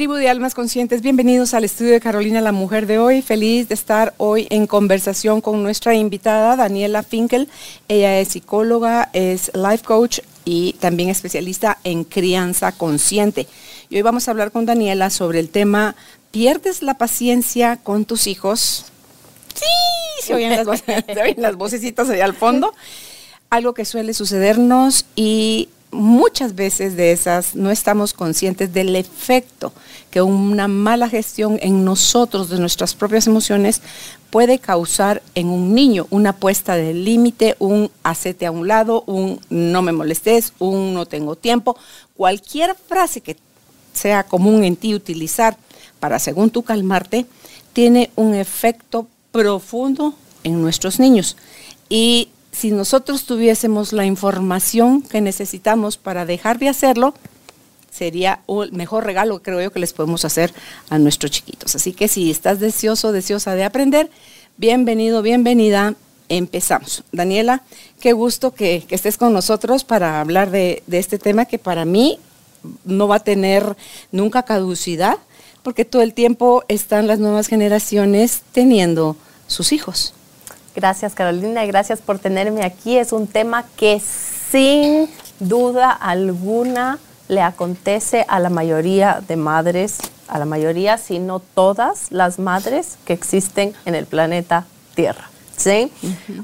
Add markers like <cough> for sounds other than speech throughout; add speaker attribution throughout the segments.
Speaker 1: Tribu de Almas Conscientes, bienvenidos al estudio de Carolina la Mujer de hoy. Feliz de estar hoy en conversación con nuestra invitada, Daniela Finkel. Ella es psicóloga, es life coach y también especialista en crianza consciente. Y hoy vamos a hablar con Daniela sobre el tema, ¿pierdes la paciencia con tus hijos? Sí, se oyen las, voces, se oyen las vocecitas allá al fondo. <laughs> Algo que suele sucedernos y muchas veces de esas no estamos conscientes del efecto que una mala gestión en nosotros de nuestras propias emociones puede causar en un niño, una puesta de límite, un hacete a un lado, un no me molestes, un no tengo tiempo, cualquier frase que sea común en ti utilizar para según tú calmarte, tiene un efecto profundo en nuestros niños. Y si nosotros tuviésemos la información que necesitamos para dejar de hacerlo, sería el mejor regalo, creo yo, que les podemos hacer a nuestros chiquitos. Así que si estás deseoso, deseosa de aprender, bienvenido, bienvenida. Empezamos. Daniela, qué gusto que, estés con nosotros para hablar de, de este tema que para mí no va a tener nunca caducidad, porque todo el tiempo están las nuevas generaciones teniendo sus hijos.
Speaker 2: Gracias Carolina y gracias por tenerme aquí. Es un tema que sin duda alguna le acontece a la mayoría de madres, a la mayoría, si no todas las madres que existen en el planeta Tierra. ¿Sí?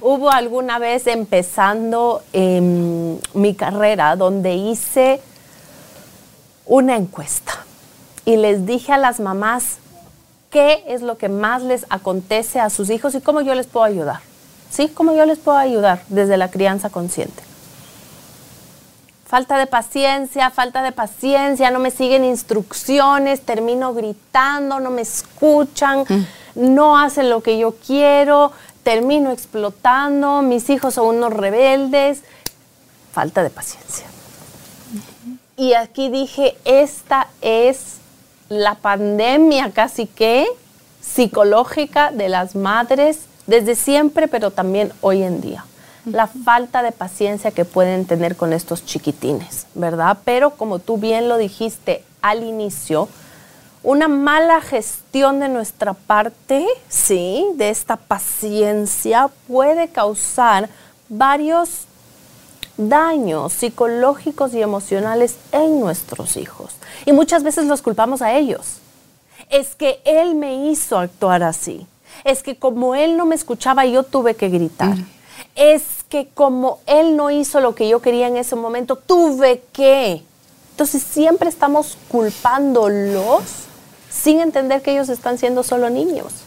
Speaker 2: Hubo alguna vez empezando mi carrera donde hice una encuesta y les dije a las mamás qué es lo que más les acontece a sus hijos y cómo yo les puedo ayudar. ¿Sí? ¿Cómo yo les puedo ayudar desde la crianza consciente? Falta de paciencia, falta de paciencia, no me siguen instrucciones, termino gritando, no me escuchan, mm. no hacen lo que yo quiero, termino explotando, mis hijos son unos rebeldes. Falta de paciencia. Y aquí dije, esta es la pandemia casi que psicológica de las madres desde siempre, pero también hoy en día. La falta de paciencia que pueden tener con estos chiquitines, ¿verdad? Pero como tú bien lo dijiste al inicio, una mala gestión de nuestra parte, sí, de esta paciencia puede causar varios daños psicológicos y emocionales en nuestros hijos. Y muchas veces los culpamos a ellos. Es que él me hizo actuar así. Es que como él no me escuchaba, yo tuve que gritar. Mm. Es que como él no hizo lo que yo quería en ese momento, tuve que. Entonces siempre estamos culpándolos sin entender que ellos están siendo solo niños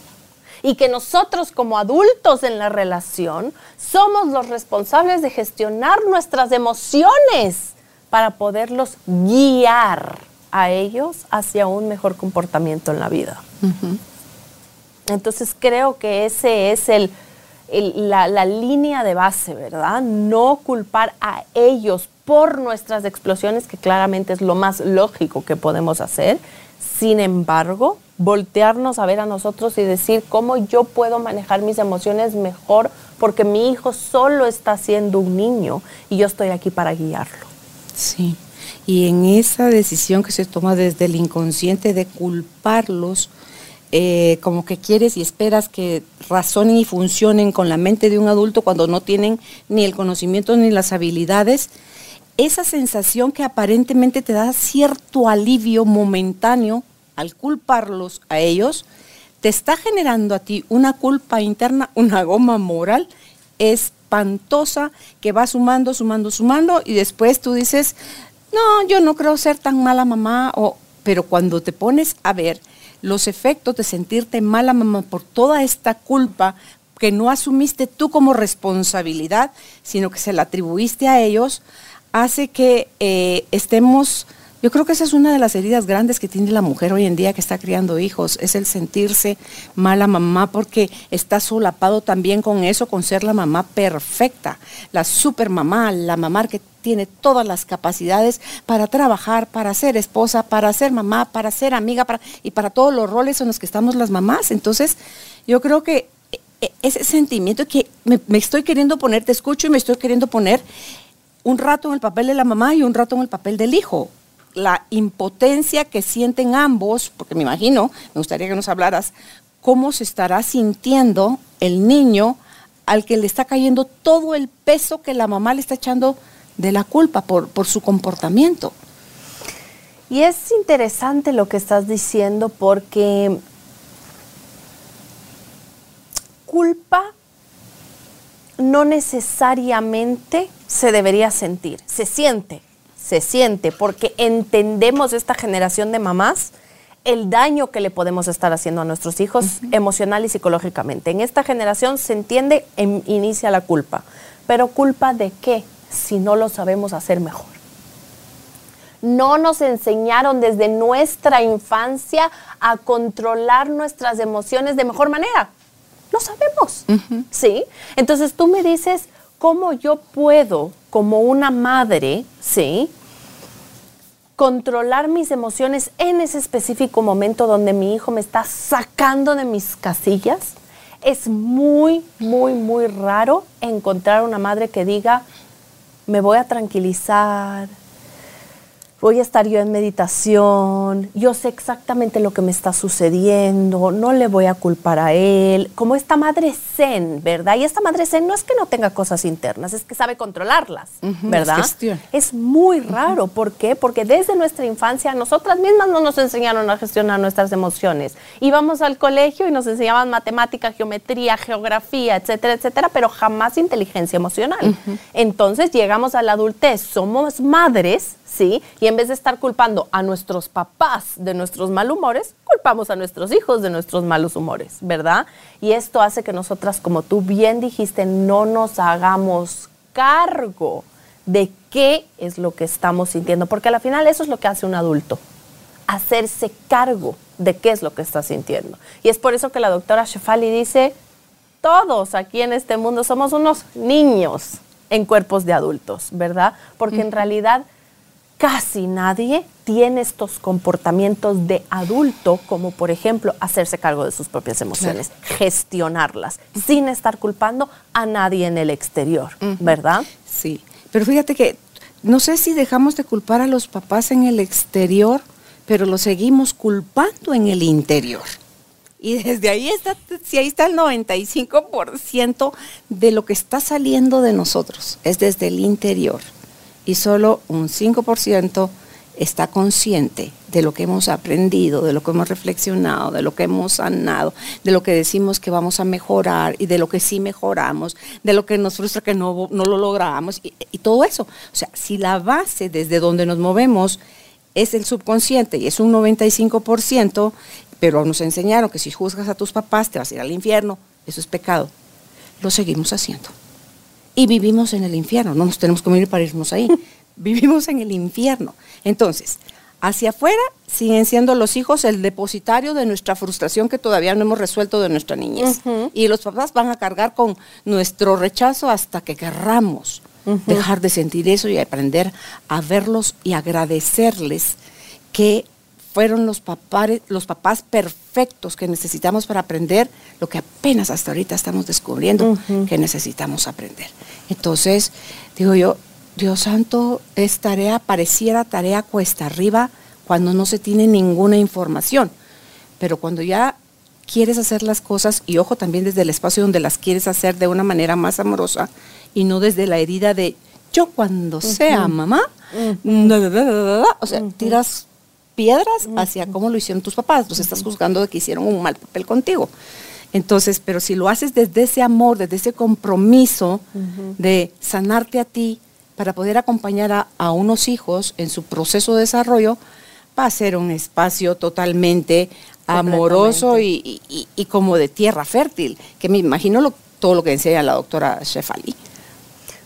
Speaker 2: y que nosotros como adultos en la relación somos los responsables de gestionar nuestras emociones para poderlos guiar a ellos hacia un mejor comportamiento en la vida. Entonces creo que ese es el, la, la, línea de base, ¿verdad? No culpar a ellos por nuestras explosiones, que claramente es lo más lógico que podemos hacer. Sin embargo, voltearnos a ver a nosotros y decir cómo yo puedo manejar mis emociones mejor porque mi hijo solo está siendo un niño y yo estoy aquí para guiarlo.
Speaker 1: Sí, y en esa decisión que se toma desde el inconsciente de culparlos, eh, como que quieres y esperas que razonen y funcionen con la mente de un adulto cuando no tienen ni el conocimiento ni las habilidades, esa sensación que aparentemente te da cierto alivio momentáneo al culparlos a ellos, te está generando a ti una culpa interna, una goma moral espantosa que va sumando, sumando, sumando y después tú dices, no, yo no creo ser tan mala mamá, o, pero cuando te pones a ver los efectos de sentirte mala mamá por toda esta culpa que no asumiste tú como responsabilidad, sino que se la atribuiste a ellos, hace que eh, estemos Yo creo que esa es una de las heridas grandes que tiene la mujer hoy en día que está criando hijos, es el sentirse mala mamá porque está solapado también con eso, con ser la mamá perfecta, la super mamá, la mamá que tiene todas las capacidades para trabajar, para ser esposa, para ser mamá, para ser amiga para, y para todos los roles en los que estamos las mamás. Entonces, yo creo que e, e, ese sentimiento que me, me estoy queriendo poner, te escucho y me estoy queriendo poner un rato en el papel de la mamá y un rato en el papel del hijo la impotencia que sienten ambos, porque me imagino, me gustaría que nos hablaras, cómo se estará sintiendo el niño al que le está cayendo todo el peso que la mamá le está echando de la culpa por, por su comportamiento.
Speaker 2: Y es interesante lo que estás diciendo porque culpa no necesariamente se debería sentir, se siente, se siente, porque entendemos esta generación de mamás el daño que le podemos estar haciendo a nuestros hijos emocional y psicológicamente. En esta generación se entiende, em, inicia la culpa. Pero culpa de qué si no lo sabemos hacer mejor? No nos enseñaron desde nuestra infancia a controlar nuestras emociones de mejor manera. Sabemos. ¿Sí? Entonces tú me dices, ¿cómo yo puedo, como una madre, ¿sí? controlar mis emociones en ese específico momento donde mi hijo me está sacando de mis casillas, es muy, muy, muy raro encontrar una madre que diga, me voy a tranquilizar, voy a estar yo en meditación, yo sé exactamente lo que me está sucediendo, no le voy a culpar a él, como esta madre zen, ¿verdad? Y esta madre zen no es que no tenga cosas internas, es que sabe controlarlas, ¿verdad? Es, muy raro, ¿por qué? Porque desde nuestra infancia nosotras mismas no nos enseñaron a gestionar nuestras emociones. Íbamos al colegio y nos enseñaban matemática, geometría, geografía, etcétera, etcétera, pero jamás inteligencia emocional. Entonces llegamos a la adultez, somos madres ¿sí? Y en vez de estar culpando a nuestros papás de nuestros malhumores, culpamos a nuestros hijos de nuestros malos humores, ¿verdad? Y esto hace que nosotras, como tú bien dijiste, no nos hagamos cargo de qué es lo que estamos sintiendo, porque al final eso es lo que hace un adulto, hacerse cargo de qué es lo que está sintiendo. Y es por eso que la doctora Shefali dice, todos aquí en este mundo somos unos niños en cuerpos de adultos, ¿verdad? Porque en realidad casi nadie tiene estos comportamientos de adulto, como por ejemplo hacerse cargo de sus propias emociones, gestionarlas, sin estar culpando a nadie en el exterior, ¿verdad?
Speaker 1: Sí, pero fíjate que no sé si dejamos de culpar a los papás en el exterior, pero lo seguimos culpando en el interior. Y desde ahí está, si ahí está el 95% de lo que está saliendo de nosotros, es desde el interior y solo un 5% está consciente de lo que hemos aprendido, de lo que hemos reflexionado, de lo que hemos sanado, de lo que decimos que vamos a mejorar y de lo que sí mejoramos, de lo que nos frustra que no, no lo logramos y, y todo eso. O sea, si la base desde donde nos movemos es el subconsciente y es un 95%, pero nos enseñaron que si juzgas a tus papás te vas a ir al infierno, eso es pecado. Lo seguimos haciendo y vivimos en el infierno, no nos tenemos que morir para irnos ahí, <laughs> vivimos en el infierno. Entonces, hacia afuera siguen siendo los hijos el depositario de nuestra frustración que todavía no hemos resuelto de nuestra niñez. Y los papás van a cargar con nuestro rechazo hasta que querramos dejar de sentir eso y aprender a verlos y agradecerles que fueron los, los papás perfectos que necesitamos para aprender lo que apenas hasta ahorita estamos descubriendo que necesitamos aprender. Entonces, digo yo, Dios santo, es tarea, pareciera tarea cuesta arriba cuando no se tiene ninguna información, pero cuando ya quieres hacer las cosas, y ojo también desde el espacio donde las quieres hacer de una manera más amorosa y no desde la herida de yo cuando sea mamá, o sea, tiras piedras hacia cómo lo hicieron tus papás, los estás juzgando de que hicieron un mal papel contigo. Entonces, pero si lo haces desde ese amor, desde ese compromiso de sanarte a ti para poder acompañar a, unos hijos en su proceso de desarrollo, va a ser un espacio totalmente amoroso y, como de tierra fértil, que me imagino todo lo que enseña la doctora Shefali.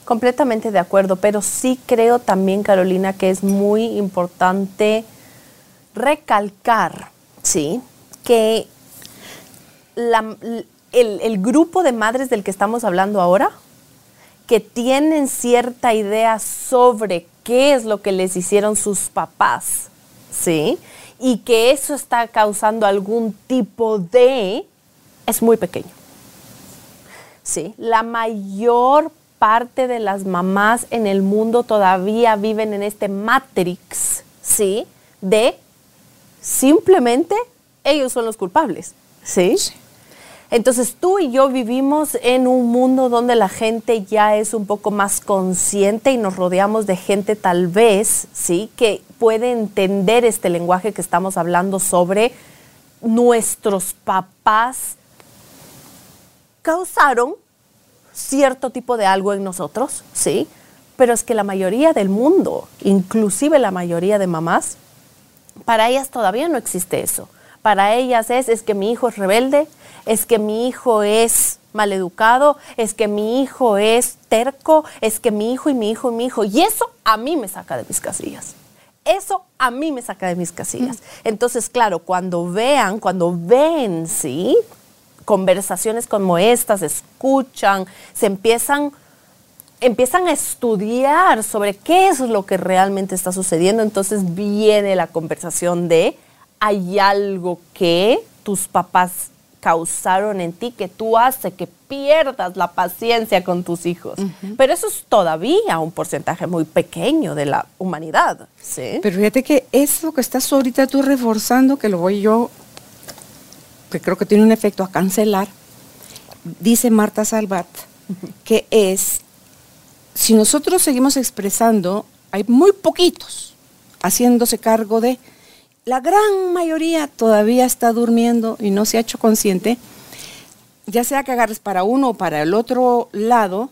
Speaker 2: completamente de acuerdo, pero sí creo también, Carolina, que es muy importante recalcar, ¿sí? Que el, grupo de madres del que estamos hablando ahora, que tienen cierta idea sobre qué es lo que les hicieron sus papás, ¿sí? Y que eso está causando algún tipo de... es muy pequeño. ¿Sí? La mayor parte de las mamás en el mundo todavía viven en este matrix, ¿sí? De simplemente ellos son los culpables, ¿sí? sí. Entonces tú y yo vivimos en un mundo donde la gente ya es un poco más consciente y nos rodeamos de gente tal vez, ¿sí? Que puede entender este lenguaje que estamos hablando sobre nuestros papás causaron cierto tipo de algo en nosotros, ¿sí? Pero es que la mayoría del mundo, inclusive la mayoría de mamás, para ellas todavía no existe eso. Para ellas es, es que mi hijo es rebelde, es que mi hijo es maleducado, es que mi hijo es terco, es que mi hijo y mi hijo y mi hijo. Y eso a mí me saca de mis casillas. Eso a mí me saca de mis casillas. Mm. Entonces, claro, cuando vean, cuando ven, ¿sí? Conversaciones como estas, escuchan, se empiezan empiezan a estudiar sobre qué es lo que realmente está sucediendo, entonces viene la conversación de hay algo que tus papás causaron en ti que tú hace que pierdas la paciencia con tus hijos. Pero eso es todavía un porcentaje muy pequeño de la humanidad. ¿sí?
Speaker 1: Pero fíjate que eso que estás ahorita tú reforzando, que lo voy yo, que creo que tiene un efecto a cancelar, dice Marta Salvat, que es, si nosotros seguimos expresando, hay muy poquitos haciéndose cargo de. La gran mayoría todavía está durmiendo y no se ha hecho consciente, ya sea que agarres para uno o para el otro lado,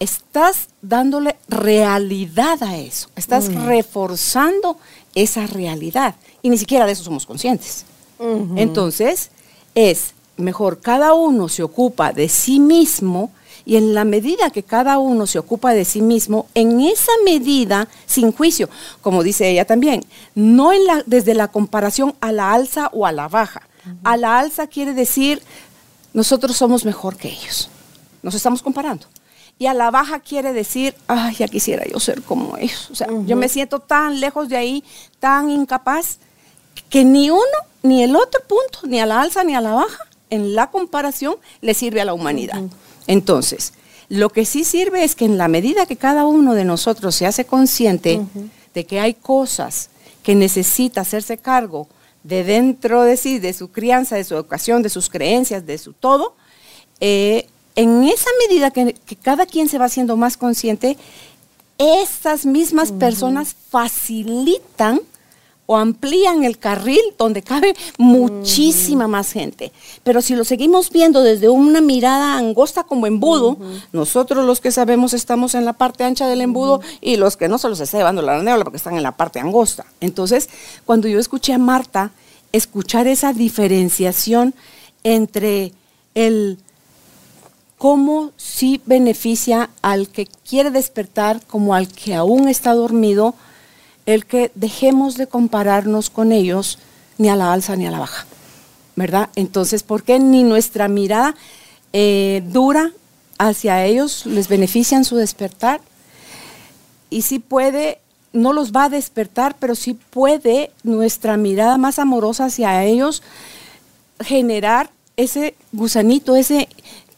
Speaker 1: estás dándole realidad a eso, estás mm. reforzando esa realidad. Y ni siquiera de eso somos conscientes. Entonces, es mejor cada uno se ocupa de sí mismo y en la medida que cada uno se ocupa de sí mismo, en esa medida, sin juicio, como dice ella también, no desde la comparación a la alza o a la baja. A la alza quiere decir, nosotros somos mejor que ellos. Nos estamos comparando. Y a la baja quiere decir, ay, ya quisiera yo ser como ellos. O sea, yo me siento tan lejos de ahí, tan incapaz, que ni uno, ni el otro punto, ni a la alza ni a la baja, en la comparación, le sirve a la humanidad. Entonces, lo que sí sirve es que en la medida que cada uno de nosotros se hace consciente de que hay cosas que necesita hacerse cargo de dentro de sí, de su crianza, de su educación, de sus creencias, de su todo, eh, en esa medida que, cada quien se va haciendo más consciente, esas mismas personas facilitan o amplían el carril donde cabe muchísima más gente. Pero si lo seguimos viendo desde una mirada angosta como embudo, nosotros los que sabemos estamos en la parte ancha del embudo y los que no se los está llevando la neola porque están en la parte angosta. Entonces, cuando yo escuché a Marta escuchar esa diferenciación entre el cómo sí beneficia al que quiere despertar como al que aún está dormido, el que dejemos de compararnos con ellos ni a la alza ni a la baja, ¿verdad? Entonces, ¿por qué ni nuestra mirada eh, dura hacia ellos les beneficia en su despertar? Y si puede, no los va a despertar, pero sí puede nuestra mirada más amorosa hacia ellos generar ese gusanito, ese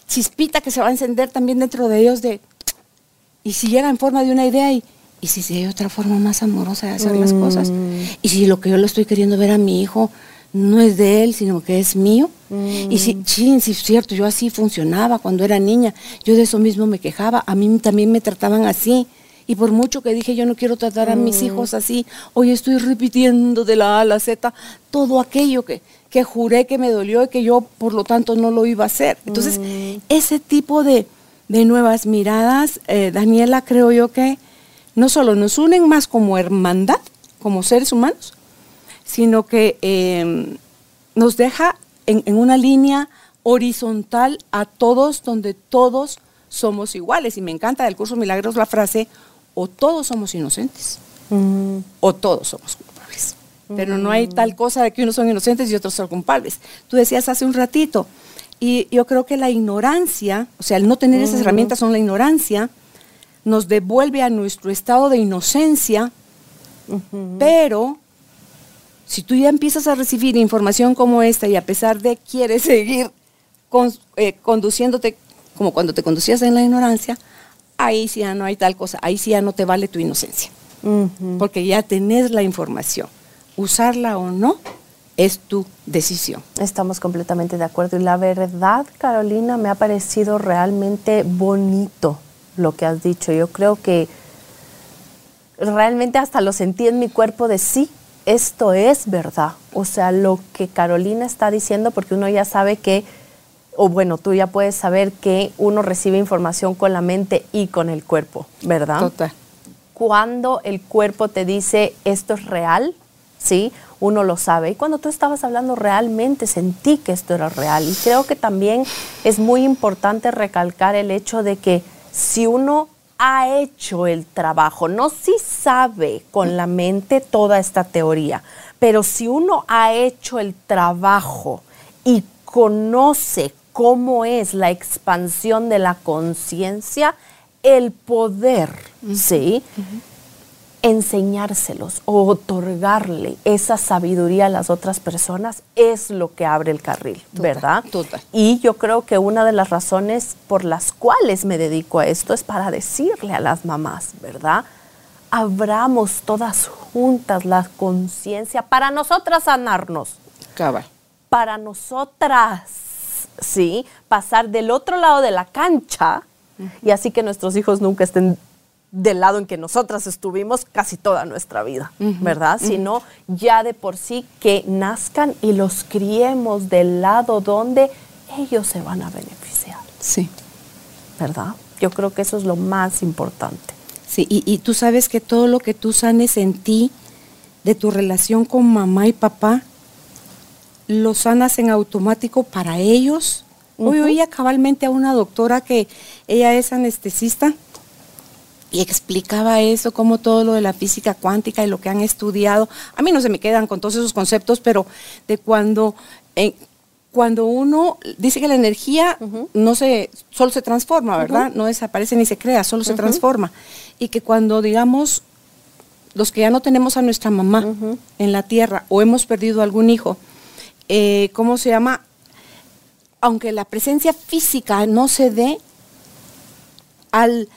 Speaker 1: chispita que se va a encender también dentro de ellos de, y si llega en forma de una idea y ¿y si hay otra forma más amorosa de hacer las cosas? Mm. ¿Y si lo que yo le estoy queriendo ver a mi hijo no es de él, sino que es mío? Mm. Y si, sí, sí, es cierto, yo así funcionaba cuando era niña, yo de eso mismo me quejaba, a mí también me trataban así. Y por mucho que dije, yo no quiero tratar a mis mm. hijos así, hoy estoy repitiendo de la A a la Z todo aquello que, que juré que me dolió y que yo, por lo tanto, no lo iba a hacer. Entonces, ese tipo de, de nuevas miradas, eh, Daniela, creo yo que no solo nos unen más como hermandad, como seres humanos, sino que em, nos deja en, una línea horizontal a todos donde todos somos iguales. Y me encanta del curso Milagros la frase, o todos somos inocentes, o todos somos culpables. Pero no hay tal cosa de que unos son inocentes y otros son culpables. Tú decías hace un ratito, y yo creo que la ignorancia, o sea, el no tener esas herramientas son la ignorancia, nos devuelve a nuestro estado de inocencia, pero si tú ya empiezas a recibir información como esta y a pesar de quieres seguir eh, conduciéndote como cuando te conducías en la ignorancia, ahí sí ya no hay tal cosa, ahí sí ya no te vale tu inocencia, porque ya tenés la información. Usarla o no es tu decisión.
Speaker 2: Estamos completamente de acuerdo. Y la verdad, Carolina, me ha parecido realmente bonito lo que has dicho. Yo creo que realmente hasta lo sentí en mi cuerpo de sí, esto es verdad. O sea, lo que Carolina está diciendo, porque uno ya sabe que, o bueno, tú ya puedes saber que uno recibe información con la mente y con el cuerpo, ¿verdad?
Speaker 1: Total.
Speaker 2: Cuando el cuerpo te dice esto es real, ¿sí? Uno lo sabe. Y cuando tú estabas hablando realmente sentí que esto era real. Y creo que también es muy importante recalcar el hecho de que si uno ha hecho el trabajo, no si sabe con la mente toda esta teoría, pero si uno ha hecho el trabajo y conoce cómo es la expansión de la conciencia, el poder, ¿sí? Enseñárselos o otorgarle esa sabiduría a las otras personas es lo que abre el carril, ¿verdad?
Speaker 1: Total.
Speaker 2: Y yo creo que una de las razones por las cuales me dedico a esto es para decirle a las mamás, ¿verdad? Abramos todas juntas la conciencia para nosotras sanarnos.
Speaker 1: Cabal.
Speaker 2: Para nosotras, ¿sí? Pasar del otro lado de la cancha y así que nuestros hijos nunca estén del lado en que nosotras estuvimos casi toda nuestra vida, ¿verdad? Sino ya de por sí que nazcan y los criemos del lado donde ellos se van a beneficiar.
Speaker 1: Sí.
Speaker 2: ¿Verdad? Yo creo que eso es lo más importante.
Speaker 1: Sí, y, y tú sabes que todo lo que tú sanes en ti, de tu relación con mamá y papá, lo sanas en automático para ellos. Hoy oía cabalmente a una doctora que ella es anestesista y explicaba eso, como todo lo de la física cuántica y lo que han estudiado. A mí no se me quedan con todos esos conceptos, pero de cuando, eh, cuando uno dice que la energía no se, solo se transforma, ¿verdad? No desaparece ni se crea, solo se transforma. Y que cuando, digamos, los que ya no tenemos a nuestra mamá en la tierra o hemos perdido algún hijo, eh, ¿cómo se llama? Aunque la presencia física no se dé, al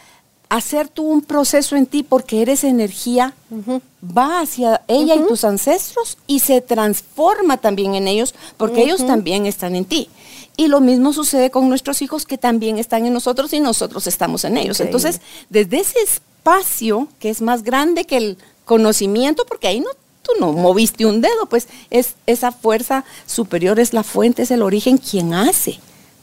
Speaker 1: hacer tú un proceso en ti porque eres energía, va hacia ella y tus ancestros y se transforma también en ellos porque ellos también están en ti. Y lo mismo sucede con nuestros hijos que también están en nosotros y nosotros estamos en ellos. Entonces, desde ese espacio que es más grande que el conocimiento, porque ahí no tú no moviste un dedo, pues es esa fuerza superior, es la fuente, es el origen quien hace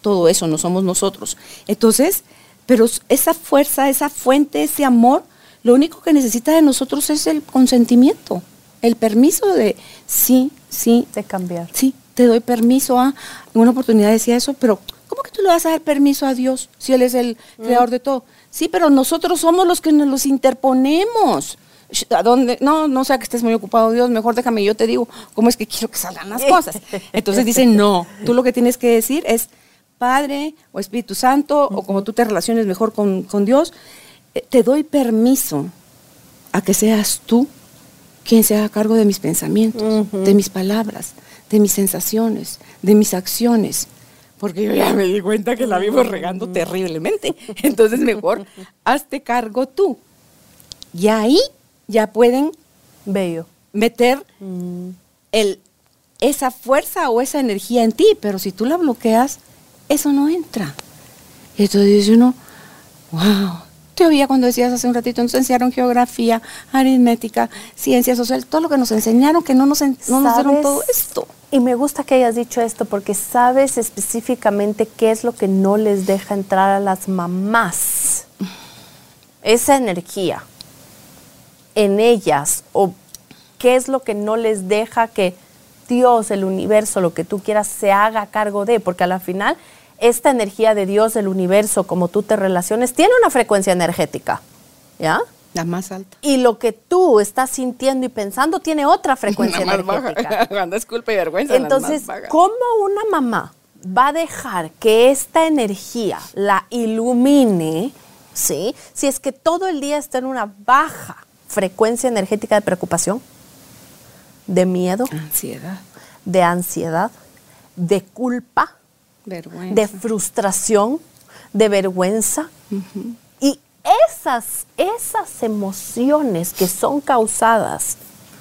Speaker 1: todo eso, no somos nosotros. Entonces, pero esa fuerza, esa fuente, ese amor, lo único que necesita de nosotros es el consentimiento, el permiso de sí, sí.
Speaker 2: De cambiar.
Speaker 1: Sí, te doy permiso a. En una oportunidad decía eso, pero ¿cómo que tú le vas a dar permiso a Dios si Él es el mm. creador de todo? Sí, pero nosotros somos los que nos los interponemos. ¿A dónde? No, no sea que estés muy ocupado, Dios, mejor déjame, yo te digo cómo es que quiero que salgan las <laughs> cosas. Entonces dicen, no, tú lo que tienes que decir es, Padre o Espíritu Santo, o como tú te relaciones mejor con, Dios, eh, te doy permiso a que seas tú quien se haga cargo de mis pensamientos, de mis palabras, de mis sensaciones, de mis acciones. Porque yo ya me di cuenta que la vivo regando terriblemente. <laughs> Entonces mejor <laughs> hazte cargo tú. Y ahí ya pueden
Speaker 2: Bello.
Speaker 1: meter el, esa fuerza o esa energía en ti. Pero si tú la bloqueas, eso no entra. Y entonces dice uno, wow, te oía cuando decías hace un ratito, nos enseñaron geografía, aritmética, ciencias sociales, todo lo que nos enseñaron, que no nos, no nos dieron todo esto.
Speaker 2: Y me gusta que hayas dicho esto porque sabes específicamente qué es lo que no les deja entrar a las mamás. Esa energía en ellas o qué es lo que no les deja que Dios, el universo, lo que tú quieras, se haga cargo de, porque a la final esta energía de Dios, del universo, como tú te relaciones, tiene una frecuencia energética. ¿Ya?
Speaker 1: La más alta.
Speaker 2: Y lo que tú estás sintiendo y pensando tiene otra frecuencia <laughs>
Speaker 1: La más
Speaker 2: energética.
Speaker 1: baja. <laughs> Cuando es culpa y vergüenza.
Speaker 2: Entonces. ¿cómo una mamá va a dejar que esta energía la ilumine, ¿sí? Si es que todo el día está en una baja frecuencia energética de preocupación, de miedo,
Speaker 1: Ansiedad,
Speaker 2: de ansiedad, de culpa,
Speaker 1: vergüenza.
Speaker 2: de frustración, de vergüenza. Y esas, esas emociones que son causadas,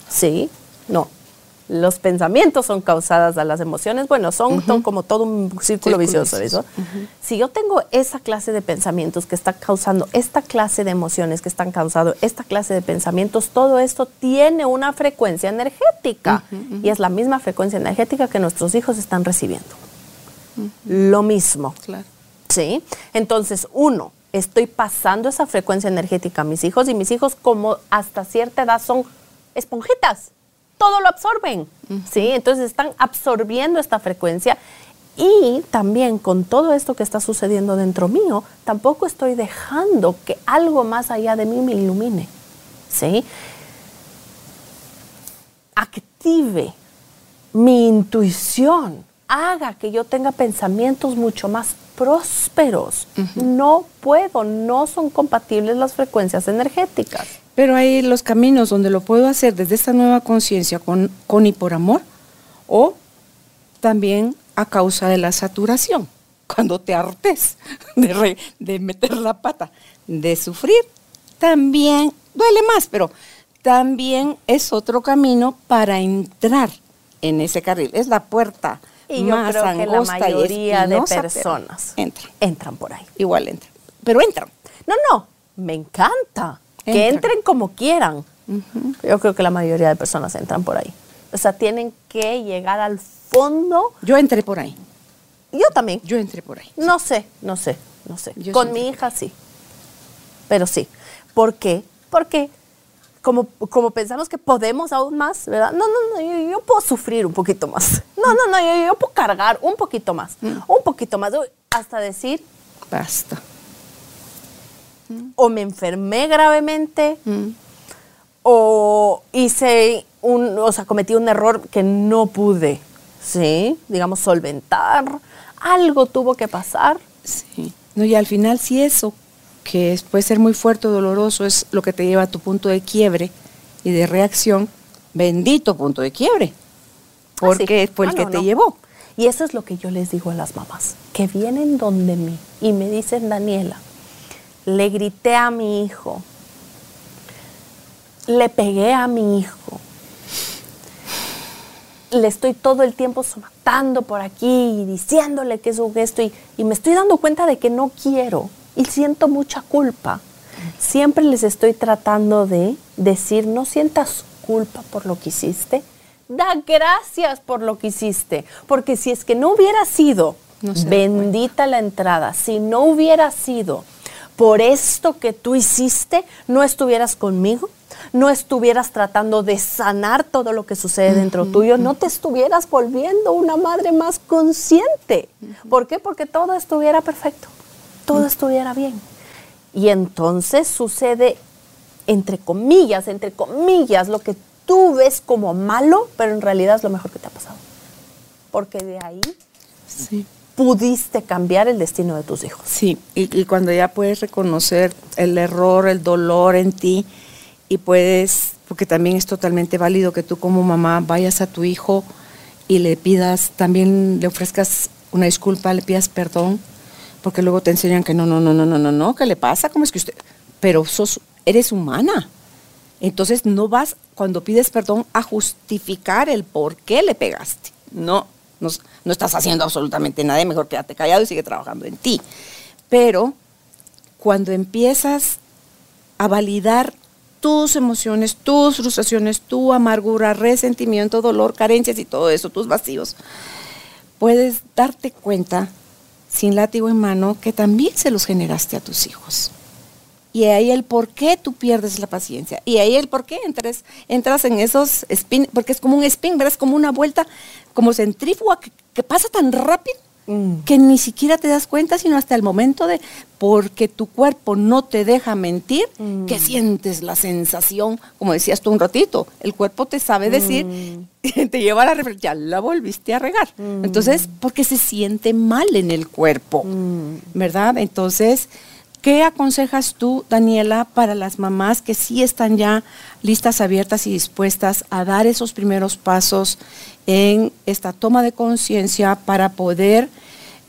Speaker 2: ¿sí? No. Los pensamientos son causadas a las emociones. Bueno, son, son como todo un círculo,
Speaker 1: Círculo
Speaker 2: vicioso.
Speaker 1: vicioso.
Speaker 2: ¿eso? Si yo tengo esa clase de pensamientos que está causando, esta clase de emociones que están causando, esta clase de pensamientos, todo esto tiene una frecuencia energética. Y es la misma frecuencia energética que nuestros hijos están recibiendo. Lo mismo.
Speaker 1: Claro.
Speaker 2: ¿Sí? Entonces, uno, estoy pasando esa frecuencia energética a mis hijos y mis hijos como hasta cierta edad son esponjitas, todo lo absorben, ¿sí? Entonces están absorbiendo esta frecuencia y también con todo esto que está sucediendo dentro mío, tampoco estoy dejando que algo más allá de mí me ilumine, ¿sí? Active mi intuición haga que yo tenga pensamientos mucho más prósperos. No puedo, no son compatibles las frecuencias energéticas.
Speaker 1: Pero hay los caminos donde lo puedo hacer desde esta nueva conciencia con, con y por amor o también a causa de la saturación. <laughs> Cuando te hartes de, re- de meter la pata, de sufrir, también duele más, pero también es otro camino para entrar en ese carril. Es la puerta
Speaker 2: Y yo
Speaker 1: más
Speaker 2: creo que la
Speaker 1: y
Speaker 2: mayoría de personas
Speaker 1: entran.
Speaker 2: entran por ahí.
Speaker 1: Igual entran. Pero entran.
Speaker 2: No, no, me encanta. Que entren como quieran. Yo creo que la mayoría de personas entran por ahí. O sea, tienen que llegar al fondo.
Speaker 1: Yo entré por ahí.
Speaker 2: Yo también.
Speaker 1: Yo entré por ahí.
Speaker 2: No sé, no sé, no sé.
Speaker 1: Yo
Speaker 2: Con mi hija sí. Pero sí. ¿Por qué? Porque como, como pensamos que podemos aún más, ¿verdad? No, no, no, yo, yo puedo sufrir un poquito más. No, no, no, yo, yo puedo cargar un poquito más.
Speaker 1: Mm.
Speaker 2: Un poquito más. Hasta decir,
Speaker 1: Basta.
Speaker 2: o me enfermé gravemente,
Speaker 1: Mm.
Speaker 2: o hice un, o sea, cometí un error que no pude, ¿sí? Digamos, solventar. Algo tuvo que pasar.
Speaker 1: Sí. No, y al final, si eso, que puede ser muy fuerte o doloroso, es lo que te lleva a tu punto de quiebre y de reacción, bendito punto de quiebre. Porque
Speaker 2: Ah, sí.
Speaker 1: fue el
Speaker 2: Ah,
Speaker 1: que
Speaker 2: no,
Speaker 1: te
Speaker 2: no.
Speaker 1: llevó.
Speaker 2: Y eso es lo que yo les digo a las mamás, que vienen donde mí y me dicen, Daniela, le grité a mi hijo, le pegué a mi hijo, le estoy todo el tiempo matando por aquí y diciéndole que es un gesto y, y me estoy dando cuenta de que no quiero y siento mucha culpa. Siempre les estoy tratando de decir, no sientas culpa por lo que hiciste, da gracias por lo que hiciste, porque si es que no hubiera sido
Speaker 1: No
Speaker 2: bendita la entrada, si no hubiera sido por esto que tú hiciste, no estuvieras conmigo, no estuvieras tratando de sanar todo lo que sucede dentro tuyo, no te estuvieras volviendo una madre más consciente. ¿Por qué? Porque todo estuviera perfecto, todo estuviera bien. Y entonces sucede, entre comillas, entre comillas, lo que tú ves como malo, pero en realidad es lo mejor que te ha pasado. Porque de ahí
Speaker 1: Sí.
Speaker 2: pudiste cambiar el destino de tus hijos.
Speaker 1: Sí, y, y cuando ya puedes reconocer el error, el dolor en ti, y puedes, porque también es totalmente válido que tú como mamá vayas a tu hijo y le pidas, también le ofrezcas una disculpa, le pidas perdón, porque luego te enseñan que no, no, no, no, no, no, no, ¿qué le pasa? ¿Cómo es que usted? Pero sos, eres humana. Entonces no vas, cuando pides perdón, a justificar el por qué le pegaste. No, no, no estás haciendo absolutamente nada, mejor quédate callado y sigue trabajando en ti. Pero cuando empiezas a validar tus emociones, tus frustraciones, tu amargura, resentimiento, dolor, carencias y todo eso, tus vacíos, puedes darte cuenta, sin látigo en mano, que también se los generaste a tus hijos. Y ahí el por qué tú pierdes la paciencia. Y ahí el por qué entras, entras en esos spin, porque es como un spin, ¿verdad? Como una vuelta, como centrífuga que pasa tan rápido mm. que ni siquiera te das cuenta, sino hasta el momento de, porque tu cuerpo no te deja mentir, mm. que sientes la sensación, como decías tú un ratito, el cuerpo te sabe decir, mm. <laughs> te lleva a la reflexión, ya la volviste a regar. Entonces, porque se siente mal en el cuerpo, ¿verdad? Entonces, ¿Qué aconsejas tú, Daniela, para las mamás que sí están ya listas, abiertas y dispuestas a dar esos primeros pasos en esta toma de conciencia para poder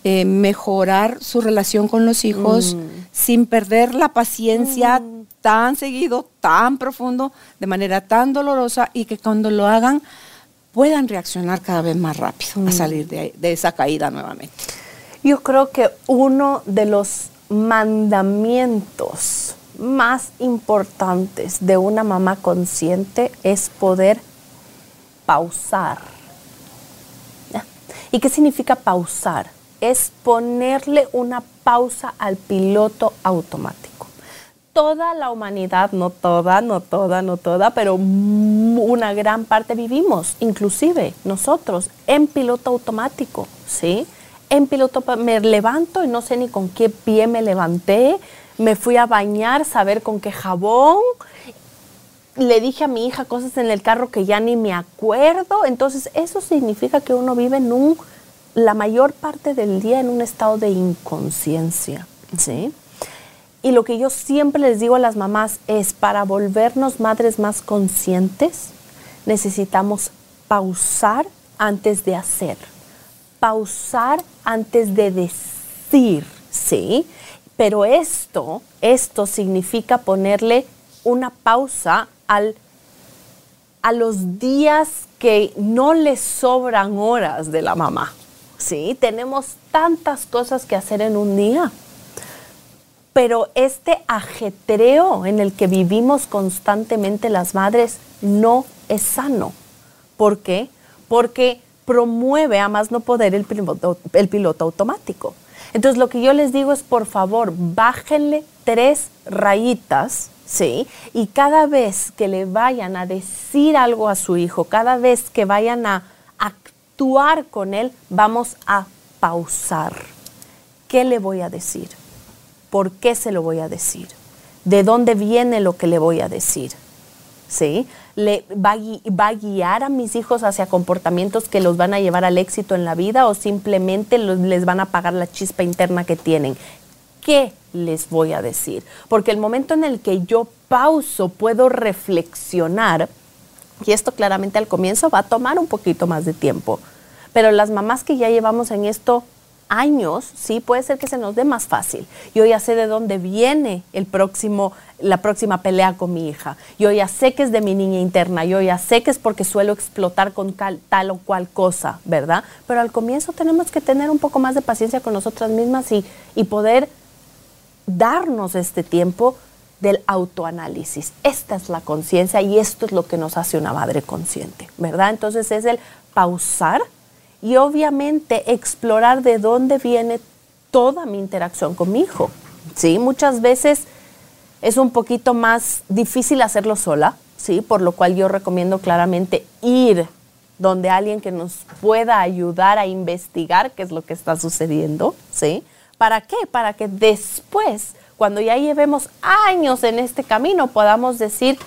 Speaker 1: eh, mejorar su relación con los hijos mm. sin perder la paciencia mm. tan seguido, tan profundo, de manera tan dolorosa y que cuando lo hagan puedan reaccionar cada vez más rápido a mm. salir de, de esa caída nuevamente?
Speaker 2: Yo creo que uno de los mandamientos más importantes de una mamá consciente es poder pausar. ¿Y qué significa pausar? Es ponerle una pausa al piloto automático. Toda la humanidad, no toda, no toda, no toda, pero una gran parte vivimos, inclusive nosotros, en piloto automático, ¿sí? en piloto me levanto y no sé ni con qué pie me levanté, me fui a bañar, saber con qué jabón, le dije a mi hija cosas en el carro que ya ni me acuerdo, entonces eso significa que uno vive en un, la mayor parte del día en un estado de inconsciencia, ¿sí? Y lo que yo siempre les digo a las mamás es, para volvernos madres más conscientes, necesitamos pausar antes de hacer pausar antes de decir, ¿sí? Pero esto, esto significa ponerle una pausa al, a los días que no le sobran horas de la mamá, ¿sí? Tenemos tantas cosas que hacer en un día. Pero este ajetreo en el que vivimos constantemente las madres no es sano. ¿Por qué? Porque promueve a más no poder el piloto, automático. Entonces lo que yo les digo es, por favor, bájenle tres rayitas, ¿sí? Y cada vez que le vayan a decir algo a su hijo, cada vez que vayan a actuar con él, vamos a pausar. ¿Qué le voy a decir? ¿Por qué se lo voy a decir? ¿De dónde viene lo que le voy a decir? ¿Sí? le va a, guiar a mis hijos hacia comportamientos que los van a llevar al éxito en la vida o simplemente les van a apagar la chispa interna que tienen. ¿Qué les voy a decir? Porque el momento en el que yo pauso, puedo reflexionar, y esto claramente al comienzo va a tomar un poquito más de tiempo, pero las mamás que ya llevamos en esto años, sí, puede ser que se nos dé más fácil. Yo ya sé de dónde viene el próximo, la próxima pelea con mi hija. Yo ya sé que es de mi niña interna. Yo ya sé que es porque suelo explotar con tal o cual cosa, ¿verdad? Pero al comienzo tenemos que tener un poco más de paciencia con nosotras mismas y, y poder darnos este tiempo del autoanálisis. Esta es la conciencia y esto es lo que nos hace una madre consciente, ¿verdad? Entonces es el pausar y obviamente explorar de dónde viene toda mi interacción con mi hijo. ¿sí? Muchas veces es un poquito más difícil hacerlo sola, ¿sí? por lo cual yo recomiendo claramente ir donde alguien que nos pueda ayudar a investigar qué es lo que está sucediendo, ¿sí? ¿Para qué? Para que después, cuando ya llevemos años en este camino, podamos decir,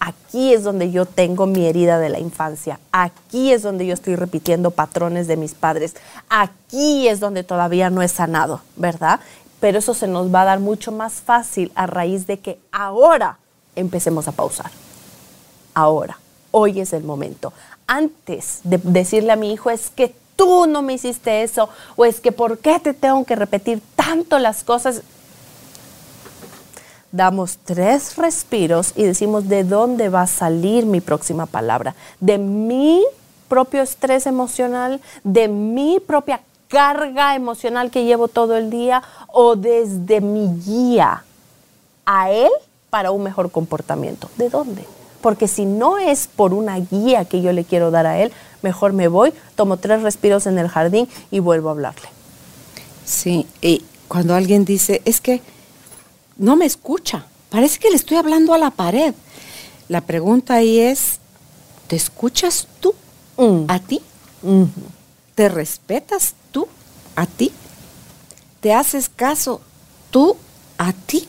Speaker 2: aquí es donde yo tengo mi herida de la infancia, aquí es donde yo estoy repitiendo patrones de mis padres, aquí es donde todavía no he sanado, ¿verdad? Pero eso se nos va a dar mucho más fácil a raíz de que ahora empecemos a pausar. Ahora, hoy es el momento. Antes de decirle a mi hijo es que tú no me hiciste eso o es que por qué te tengo que repetir tanto las cosas, damos tres respiros y decimos de dónde va a salir mi próxima palabra. De mi propio estrés emocional, de mi propia carga emocional que llevo todo el día o desde mi guía a él para un mejor comportamiento. ¿De dónde? Porque si no es por una guía que yo le quiero dar a él, mejor me voy, tomo tres respiros en el jardín y vuelvo a hablarle.
Speaker 1: Sí, y cuando alguien dice, es que no me escucha. Parece que le estoy hablando a la pared. La pregunta ahí es, ¿te escuchas tú
Speaker 2: mm.
Speaker 1: a ti? ¿Te respetas tú a ti? ¿Te haces caso tú a ti?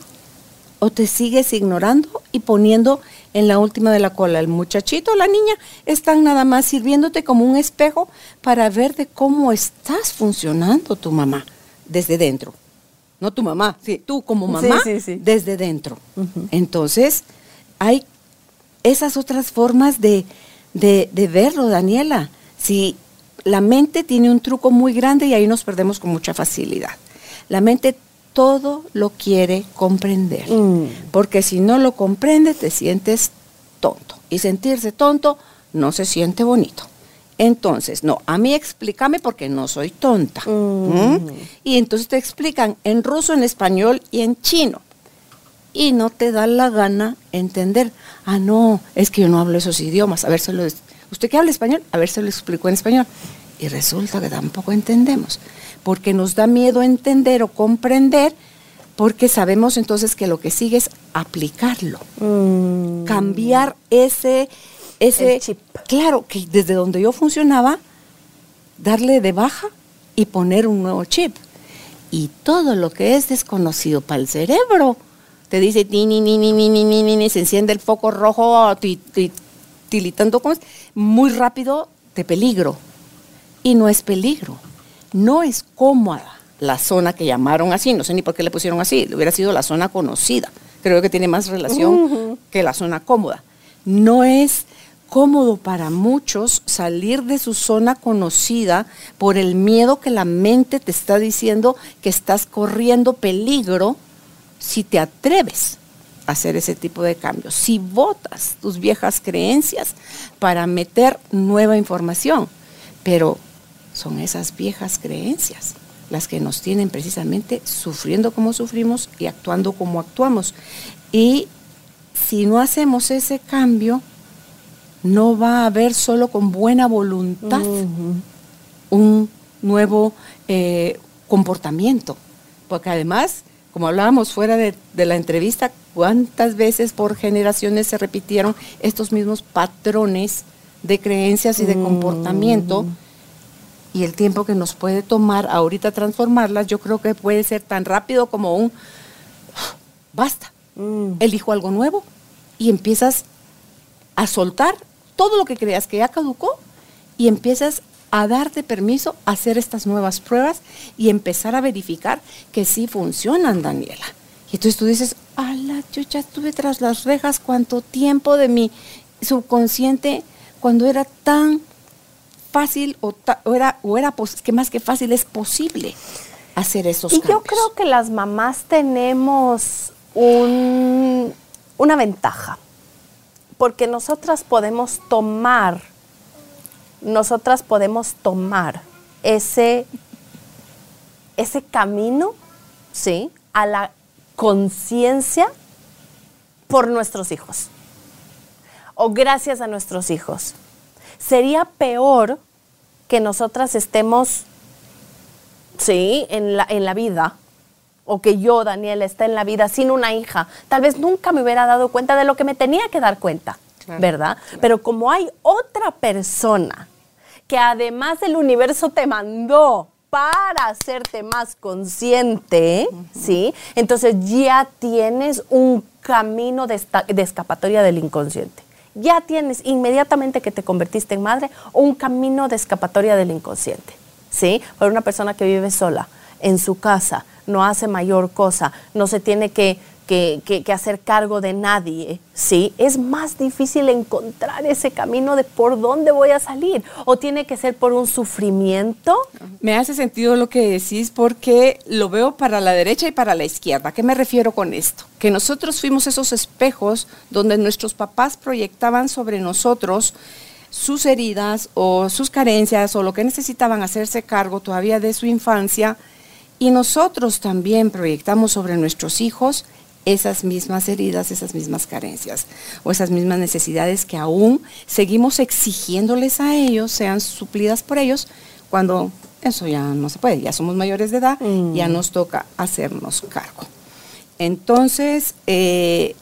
Speaker 1: ¿O te sigues ignorando y poniendo en la última de la cola? El muchachito o la niña están nada más sirviéndote como un espejo para ver de cómo estás funcionando tu mamá desde dentro. No tu mamá, sí, tú como mamá desde dentro. Entonces, hay esas otras formas de, de, de verlo, Daniela. Si la mente tiene un truco muy grande y ahí nos perdemos con mucha facilidad. La mente todo lo quiere comprender, mm. porque si no lo comprende te sientes tonto y sentirse tonto no se siente bonito. Entonces, no, a mí explícame porque no soy tonta. Mm. Y entonces te explican en ruso, en español y en chino. Y no te da la gana entender. Ah, no, es que yo no hablo esos idiomas. A ver, se lo, ¿usted qué habla español? A ver, se lo explico en español. Y resulta que tampoco entendemos, porque nos da miedo entender o comprender, porque sabemos entonces que lo que sigue es aplicarlo, mm. cambiar ese, ese chip. Claro, que desde donde yo funcionaba, darle de baja y poner un nuevo chip. Y todo lo que es desconocido para el cerebro, te dice, ni, ni, ni, ni, ni, ni, ni, se enciende el foco rojo, tilitando muy rápido de peligro y no es peligro. No es cómoda la zona que llamaron así, no sé ni por qué le pusieron así, hubiera sido la zona conocida. Creo que tiene más relación que la zona cómoda. No es cómodo para muchos salir de su zona conocida por el miedo que la mente te está diciendo que estás corriendo peligro si te atreves a hacer ese tipo de cambios, si votas tus viejas creencias para meter nueva información. Pero son esas viejas creencias las que nos tienen precisamente sufriendo como sufrimos y actuando como actuamos. Y si no hacemos ese cambio, no va a haber solo con buena voluntad un nuevo eh, comportamiento. Porque además, como hablábamos fuera de, la entrevista, cuántas veces por generaciones se repitieron estos mismos patrones de creencias y de comportamiento y el tiempo que nos puede tomar ahorita transformarlas, yo creo que puede ser tan rápido como un basta, mm. elijo algo nuevo y empiezas a soltar todo lo que creas que ya caducó y empiezas a darte permiso a hacer estas nuevas pruebas y empezar a verificar que sí funcionan, Daniela. Y entonces tú dices, ala, yo ya estuve tras las rejas cuánto tiempo de mi subconsciente cuando era tan fácil o, era, o era que más que fácil es posible hacer esos
Speaker 2: y yo creo que las mamás tenemos un, una ventaja, porque nosotras podemos tomar, nosotras podemos tomar ese, ese camino, ¿sí? A la conciencia por nuestros hijos o gracias a nuestros hijos. Sería peor que nosotras estemos, sí, en la, en la vida, o que yo, Daniela, esté en la vida sin una hija, tal vez nunca me hubiera dado cuenta de lo que me tenía que dar cuenta, ¿verdad? Pero como hay otra persona que además el universo te mandó para hacerte más consciente, ¿sí? Entonces ya tienes un camino de escapatoria del inconsciente ya tienes inmediatamente que te convertiste en madre un camino de escapatoria del inconsciente. ¿Sí? Para una persona que vive sola, en su casa, no hace mayor cosa, no se tiene que que, hacer cargo de nadie, ¿sí? Es más difícil encontrar ese camino de por dónde voy a salir. O tiene que ser por un sufrimiento.
Speaker 1: Me hace sentido lo que decís porque lo veo para la derecha y para la izquierda. ¿A qué me refiero con esto? Que nosotros fuimos esos espejos donde nuestros papás proyectaban sobre nosotros sus heridas o sus carencias o lo que necesitaban hacerse cargo todavía de su infancia. Y nosotros también proyectamos sobre nuestros hijos esas mismas heridas, esas mismas carencias o esas mismas necesidades que aún seguimos exigiéndoles a ellos, sean suplidas por ellos, cuando eso ya no se puede, ya somos mayores de edad, ya mm. nos toca hacernos cargo. Entonces, eh,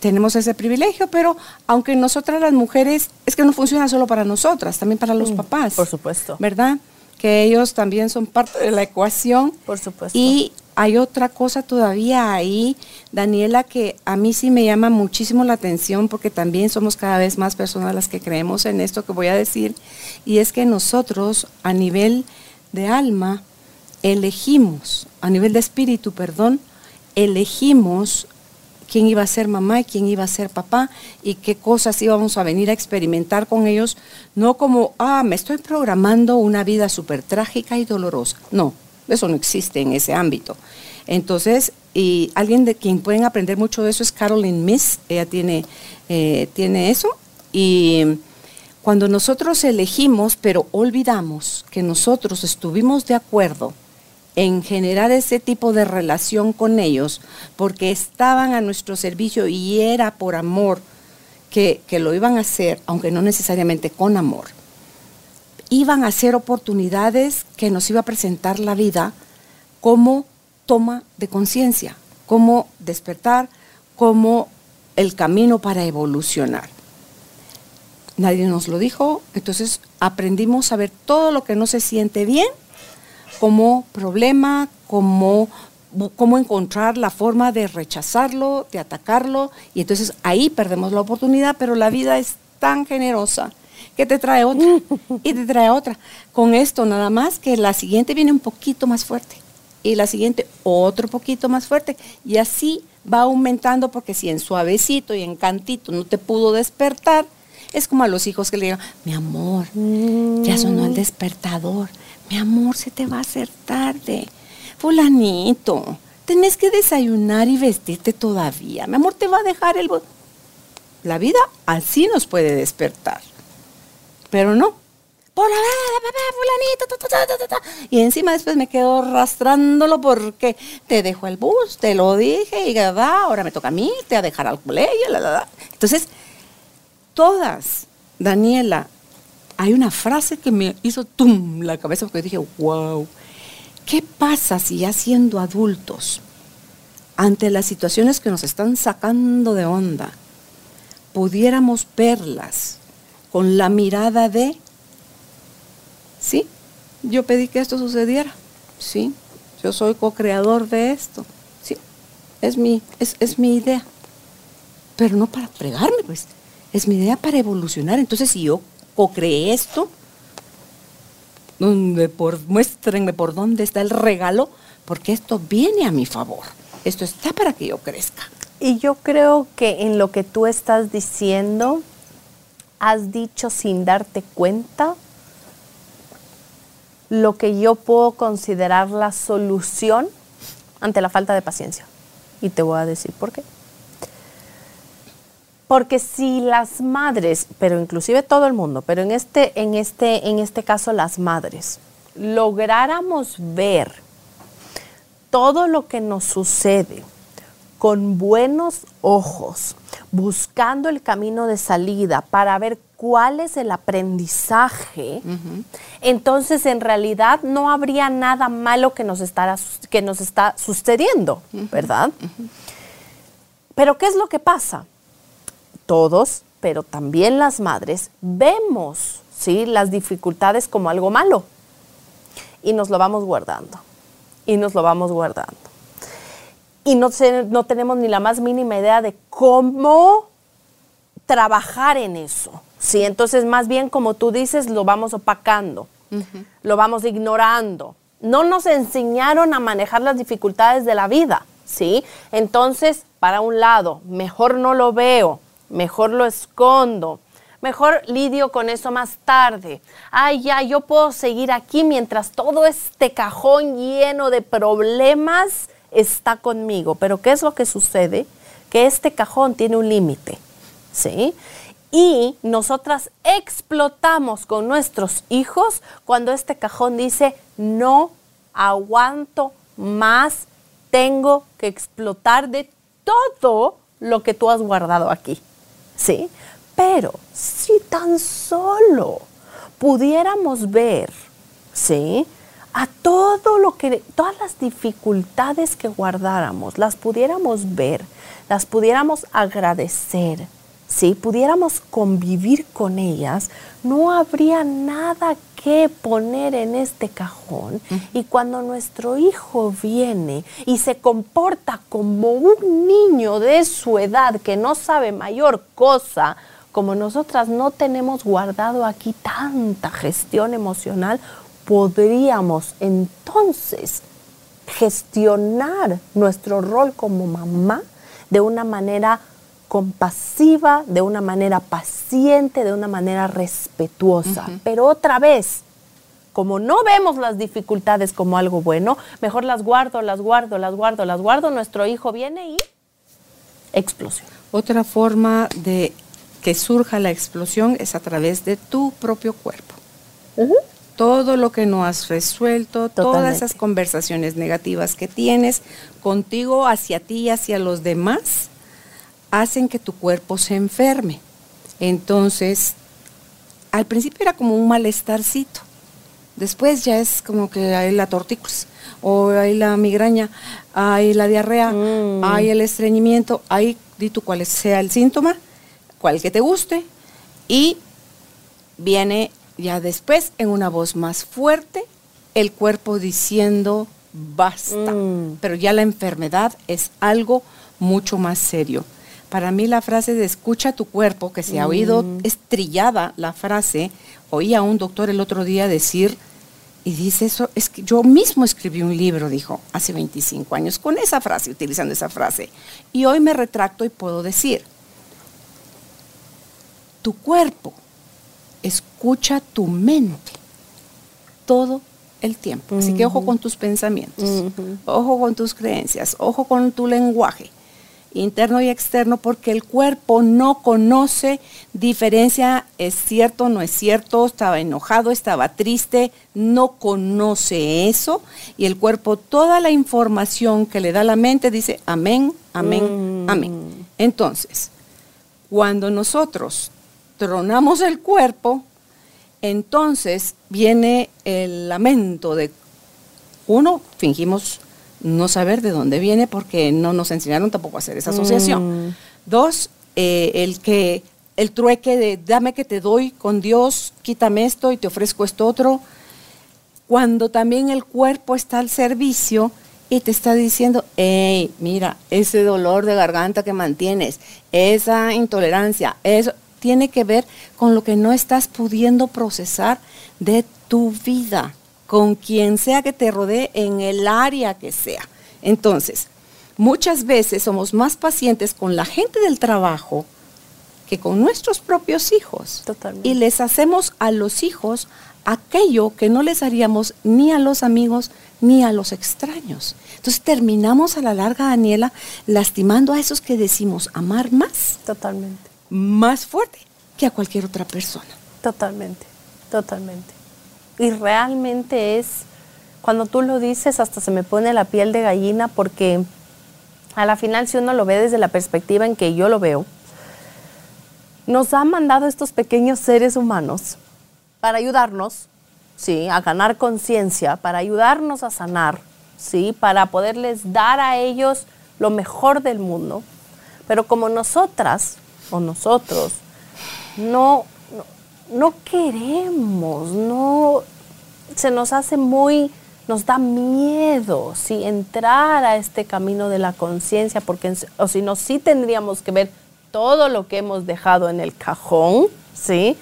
Speaker 1: tenemos ese privilegio, pero aunque nosotras las mujeres, es que no funciona solo para nosotras, también para los mm, papás.
Speaker 2: Por supuesto.
Speaker 1: ¿Verdad? que ellos también son parte de la ecuación.
Speaker 2: Por supuesto.
Speaker 1: Y hay otra cosa todavía ahí, Daniela, que a mí sí me llama muchísimo la atención porque también somos cada vez más personas las que creemos en esto que voy a decir, y es que nosotros a nivel de alma elegimos, a nivel de espíritu, perdón, elegimos quién iba a ser mamá y quién iba a ser papá y qué cosas íbamos a venir a experimentar con ellos, no como, ah, me estoy programando una vida súper trágica y dolorosa. No, eso no existe en ese ámbito. Entonces, y alguien de quien pueden aprender mucho de eso es Carolyn Miss, ella tiene, eh, tiene eso. Y cuando nosotros elegimos, pero olvidamos que nosotros estuvimos de acuerdo en generar ese tipo de relación con ellos, porque estaban a nuestro servicio y era por amor que, que lo iban a hacer, aunque no necesariamente con amor, iban a ser oportunidades que nos iba a presentar la vida como toma de conciencia, como despertar, como el camino para evolucionar. Nadie nos lo dijo, entonces aprendimos a ver todo lo que no se siente bien como problema, como cómo encontrar la forma de rechazarlo, de atacarlo, y entonces ahí perdemos la oportunidad, pero la vida es tan generosa que te trae otra <laughs> y te trae otra. Con esto nada más que la siguiente viene un poquito más fuerte y la siguiente otro poquito más fuerte y así va aumentando porque si en suavecito y en cantito no te pudo despertar, es como a los hijos que le digan, mi amor, ya sonó el despertador, mi amor, se te va a hacer tarde. Fulanito, tenés que desayunar y vestirte todavía. Mi amor, te va a dejar el... La vida así nos puede despertar. Pero no. La y encima después me quedo arrastrándolo porque te dejo el bus, te lo dije, y ahora me toca a mí, te a dejar al colegio, Entonces, todas, Daniela, hay una frase que me hizo tum la cabeza porque dije, wow, ¿qué pasa si ya siendo adultos, ante las situaciones que nos están sacando de onda, pudiéramos verlas con la mirada de, sí, yo pedí que esto sucediera, sí, yo soy co-creador de esto, sí, es mi, es, es mi idea, pero no para fregarme, pues, es mi idea para evolucionar. Entonces, si yo co-creé esto, donde por, muéstrenme por dónde está el regalo, porque esto viene a mi favor. Esto está para que yo crezca.
Speaker 2: Y yo creo que en lo que tú estás diciendo, has dicho sin darte cuenta lo que yo puedo considerar la solución ante la falta de paciencia. Y te voy a decir por qué. Porque si las madres, pero inclusive todo el mundo, pero en este, en este, en este caso las madres, lográramos ver todo lo que nos sucede con buenos ojos, buscando el camino de salida para ver cuál es el aprendizaje, entonces en realidad no habría nada malo que nos, que nos está sucediendo, ¿verdad? Pero ¿qué es lo que pasa? todos, pero también las madres, vemos ¿sí? las dificultades como algo malo y nos lo vamos guardando y nos lo vamos guardando. Y no, no tenemos ni la más mínima idea de cómo trabajar en eso. ¿sí? Entonces, más bien, como tú dices, lo vamos opacando, lo vamos ignorando. No nos enseñaron a manejar las dificultades de la vida, ¿sí? Entonces, para un lado, mejor no lo veo, mejor lo escondo, mejor lidio con eso más tarde. Ay, ya, yo puedo seguir aquí mientras todo este cajón lleno de problemas está conmigo. Pero ¿qué es lo que sucede? Que este cajón tiene un límite, ¿sí? Y nosotras explotamos con nuestros hijos cuando este cajón dice, no aguanto más, tengo que explotar de todo lo que tú has guardado aquí. ¿sí? Pero si tan solo pudiéramos ver, ¿sí? A todo lo que, todas las dificultades que guardáramos, las pudiéramos ver, las pudiéramos agradecer, si pudiéramos convivir con ellas, no habría nada que poner en este cajón. Y cuando nuestro hijo viene y se comporta como un niño de su edad que no sabe mayor cosa, como nosotras no tenemos guardado aquí tanta gestión emocional, podríamos entonces gestionar nuestro rol como mamá de una manera compasiva, de una manera paciente, de una manera respetuosa. Pero otra vez, como no vemos las dificultades como algo bueno, mejor las guardo, las guardo, las guardo, las guardo, nuestro hijo viene y explosión.
Speaker 1: Otra forma de que surja la explosión es a través de tu propio cuerpo. Todo lo que no has resuelto, todas esas conversaciones negativas que tienes contigo, hacia ti y hacia los demás, hacen que tu cuerpo se enferme. Entonces, al principio era como un malestarcito. Después ya es como que hay la tortícolis, o hay la migraña, hay la diarrea, mm. hay el estreñimiento, hay, di tú cuál sea el síntoma, cual que te guste, y viene ya después en una voz más fuerte el cuerpo diciendo basta. Mm. Pero ya la enfermedad es algo mucho más serio. Para mí la frase de escucha tu cuerpo, que se ha oído mm. estrillada la frase, oí a un doctor el otro día decir, y dice eso, es que yo mismo escribí un libro, dijo, hace 25 años, con esa frase, utilizando esa frase. Y hoy me retracto y puedo decir, tu cuerpo escucha tu mente todo el tiempo. Así que ojo con tus pensamientos, ojo con tus creencias, ojo con tu lenguaje interno y externo, porque el cuerpo no conoce diferencia, es cierto, no es cierto, estaba enojado, estaba triste, no conoce eso, y el cuerpo toda la información que le da la mente dice amén, amén, mm. amén. Entonces, cuando nosotros tronamos el cuerpo, entonces viene el lamento de uno, fingimos no saber de dónde viene porque no nos enseñaron tampoco a hacer esa asociación. Mm. Dos, eh, el que el trueque de dame que te doy con Dios, quítame esto y te ofrezco esto otro, cuando también el cuerpo está al servicio y te está diciendo, hey, mira, ese dolor de garganta que mantienes, esa intolerancia, eso tiene que ver con lo que no estás pudiendo procesar de tu vida con quien sea que te rodee en el área que sea. Entonces, muchas veces somos más pacientes con la gente del trabajo que con nuestros propios hijos.
Speaker 2: Totalmente.
Speaker 1: Y les hacemos a los hijos aquello que no les haríamos ni a los amigos ni a los extraños. Entonces terminamos a la larga, Daniela, lastimando a esos que decimos amar más.
Speaker 2: Totalmente.
Speaker 1: Más fuerte que a cualquier otra persona.
Speaker 2: Totalmente, totalmente y realmente es, cuando tú lo dices, hasta se me pone la piel de gallina porque a la final si uno lo ve desde la perspectiva en que yo lo veo, nos han mandado estos pequeños seres humanos para ayudarnos, ¿sí? A ganar conciencia, para ayudarnos a sanar, ¿sí? Para poderles dar a ellos lo mejor del mundo. Pero como nosotras o nosotros no no queremos, no se nos hace muy, nos da miedo, si entrar a este camino de la conciencia, porque o si no, sí tendríamos que ver todo lo que hemos dejado en el cajón, ¿sí?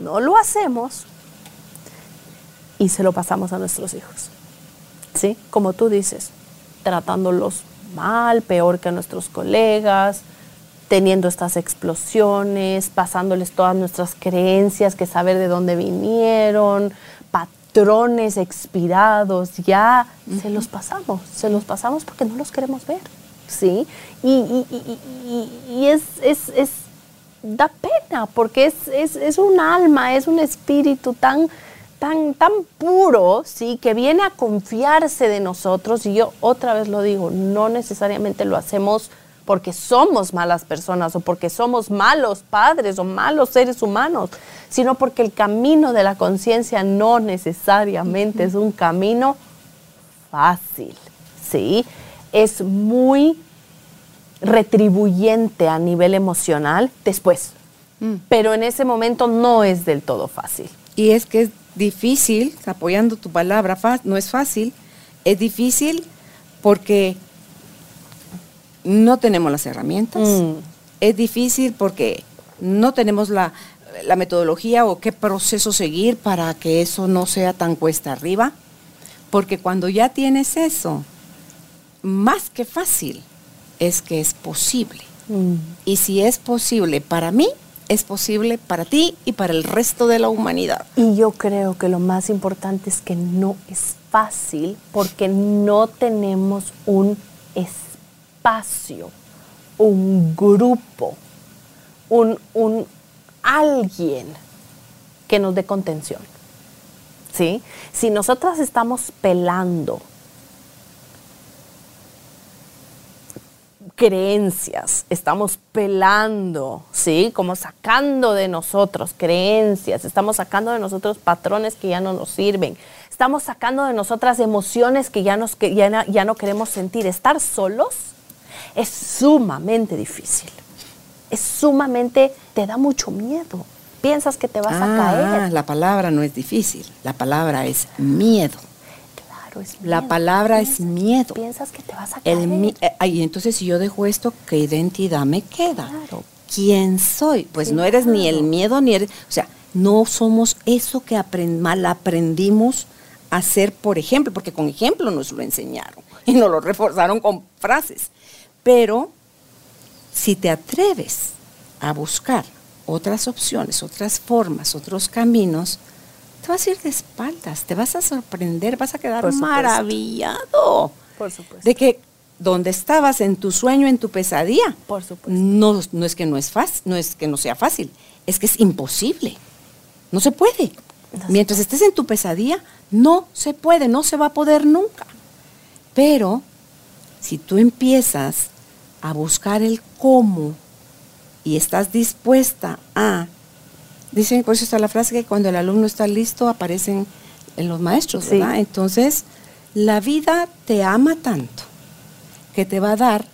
Speaker 2: No lo hacemos y se lo pasamos a nuestros hijos, ¿sí? Como tú dices, tratándolos mal, peor que a nuestros colegas, teniendo estas explosiones, pasándoles todas nuestras creencias, que saber de dónde vinieron, patrones expirados, ya se los pasamos, se los pasamos porque no los queremos ver, ¿sí? Y, es, es, da pena porque es, es, un alma, es un espíritu tan, tan, tan puro, ¿sí? Que viene a confiarse de nosotros y yo otra vez lo digo, no necesariamente lo hacemos porque somos malas personas o porque somos malos padres o malos seres humanos, sino porque el camino de la conciencia no necesariamente es un camino fácil, ¿sí? Es muy retribuyente a nivel emocional después.
Speaker 1: Mm.
Speaker 2: Pero en ese momento no es del todo fácil.
Speaker 1: Y es que es difícil, apoyando tu palabra, no es fácil, es difícil porque no tenemos las herramientas,
Speaker 2: Mm.
Speaker 1: es difícil porque no tenemos la, la metodología o qué proceso seguir para que eso no sea tan cuesta arriba, porque cuando ya tienes eso, más que fácil, es que es posible. Y si es posible para mí, es posible para ti y para el resto de la humanidad.
Speaker 2: Y yo creo que lo más importante es que no es fácil porque no tenemos un espacio, un grupo, un, un alguien que nos dé contención. ¿Sí? Si nosotras estamos pelando creencias, estamos pelando, ¿sí? Como sacando de nosotros creencias, estamos sacando de nosotros patrones que ya no nos sirven, estamos sacando de nosotras emociones que ya, nos, que ya, ya no queremos sentir. Estar solos es sumamente difícil, es sumamente, te da mucho miedo, piensas que te vas a
Speaker 1: Ah,
Speaker 2: caer.
Speaker 1: la palabra no es difícil, la palabra es miedo.
Speaker 2: Claro, es
Speaker 1: La
Speaker 2: miedo.
Speaker 1: palabra es miedo.
Speaker 2: Piensas que te vas a caer.
Speaker 1: El eh, ay, entonces si yo dejo esto, ¿qué identidad me queda?
Speaker 2: Claro.
Speaker 1: ¿Quién soy? Pues no eres ni el miedo ni eres, o sea, no somos eso que mal aprendimos a hacer, por ejemplo, porque con ejemplo nos lo enseñaron <laughs> y nos lo reforzaron con frases. Pero si te atreves a buscar otras opciones, otras formas, otros caminos, te vas a ir de espaldas, te vas a sorprender, vas a quedar
Speaker 2: Por
Speaker 1: maravillado
Speaker 2: Por supuesto.
Speaker 1: de que donde estabas en tu sueño, en tu pesadilla,
Speaker 2: Por supuesto.
Speaker 1: no, no es que no es fácil, no es que no sea fácil, es que es imposible. No se puede.
Speaker 2: No se
Speaker 1: Mientras estés en tu pesadilla, no se puede, no se va a poder nunca. Pero si tú empiezas a buscar el cómo y estás dispuesta a, dicen, por eso está la frase que cuando el alumno está listo aparecen en los maestros,
Speaker 2: Sí.
Speaker 1: ¿verdad? Entonces, la vida te ama tanto que te va a dar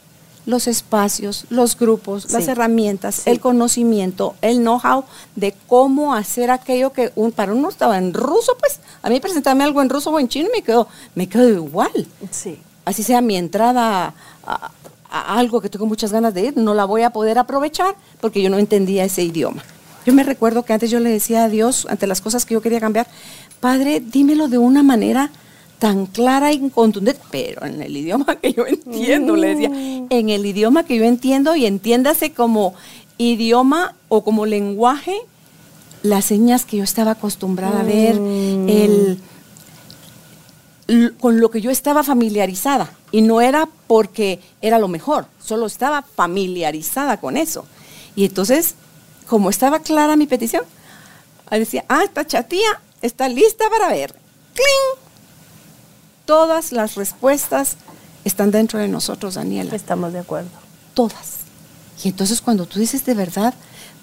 Speaker 1: los espacios, los grupos, las herramientas,
Speaker 2: Sí.
Speaker 1: el conocimiento, el know-how de cómo hacer aquello que un, para uno estaba en ruso, pues a mí presentarme algo en ruso o en chino me quedó, me quedó igual.
Speaker 2: Sí.
Speaker 1: Así sea mi entrada a, a algo que tengo muchas ganas de ir, no la voy a poder aprovechar porque yo no entendía ese idioma. Yo me recuerdo que antes yo le decía a Dios, ante las cosas que yo quería cambiar, Padre, dímelo de una manera tan clara y contundente, pero en el idioma que yo entiendo, le decía, en el idioma que yo entiendo y entiéndase como idioma o como lenguaje, las señas que yo estaba acostumbrada a ver, el, l- con lo que yo estaba familiarizada. Y no era porque era lo mejor, solo estaba familiarizada con eso. Y entonces, como estaba clara mi petición, decía, ah, esta chatía está lista para ver. ¡Cling! Todas las respuestas están dentro de nosotros, Daniela
Speaker 2: Estamos de acuerdo.
Speaker 1: todas. Y entonces cuando tú dices de verdad,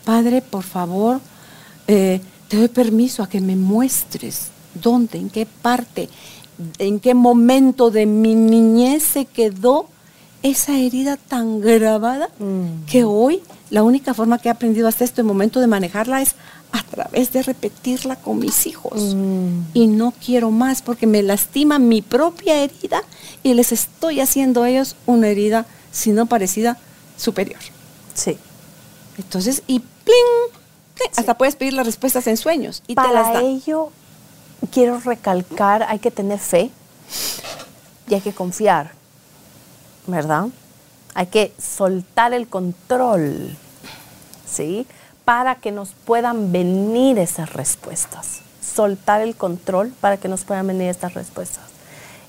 Speaker 1: Padre, por favor, eh, te doy permiso a que me muestres dónde, en qué parte, en qué momento de mi niñez se quedó esa herida tan grabada
Speaker 2: Mm.
Speaker 1: que hoy la única forma que he aprendido hasta este momento de manejarla es a través de repetirla con mis hijos.
Speaker 2: Mm.
Speaker 1: Y no quiero más porque me lastima mi propia herida y les estoy haciendo a ellos una herida, si no parecida, superior.
Speaker 2: Sí.
Speaker 1: Entonces, y pling, pling, hasta puedes pedir las respuestas en sueños y te las
Speaker 2: Para
Speaker 1: da.
Speaker 2: ello, quiero recalcar, hay que tener fe y hay que confiar, ¿verdad? Hay que soltar el control, ¿sí? Para que nos puedan venir esas respuestas. Soltar el control para que nos puedan venir estas respuestas.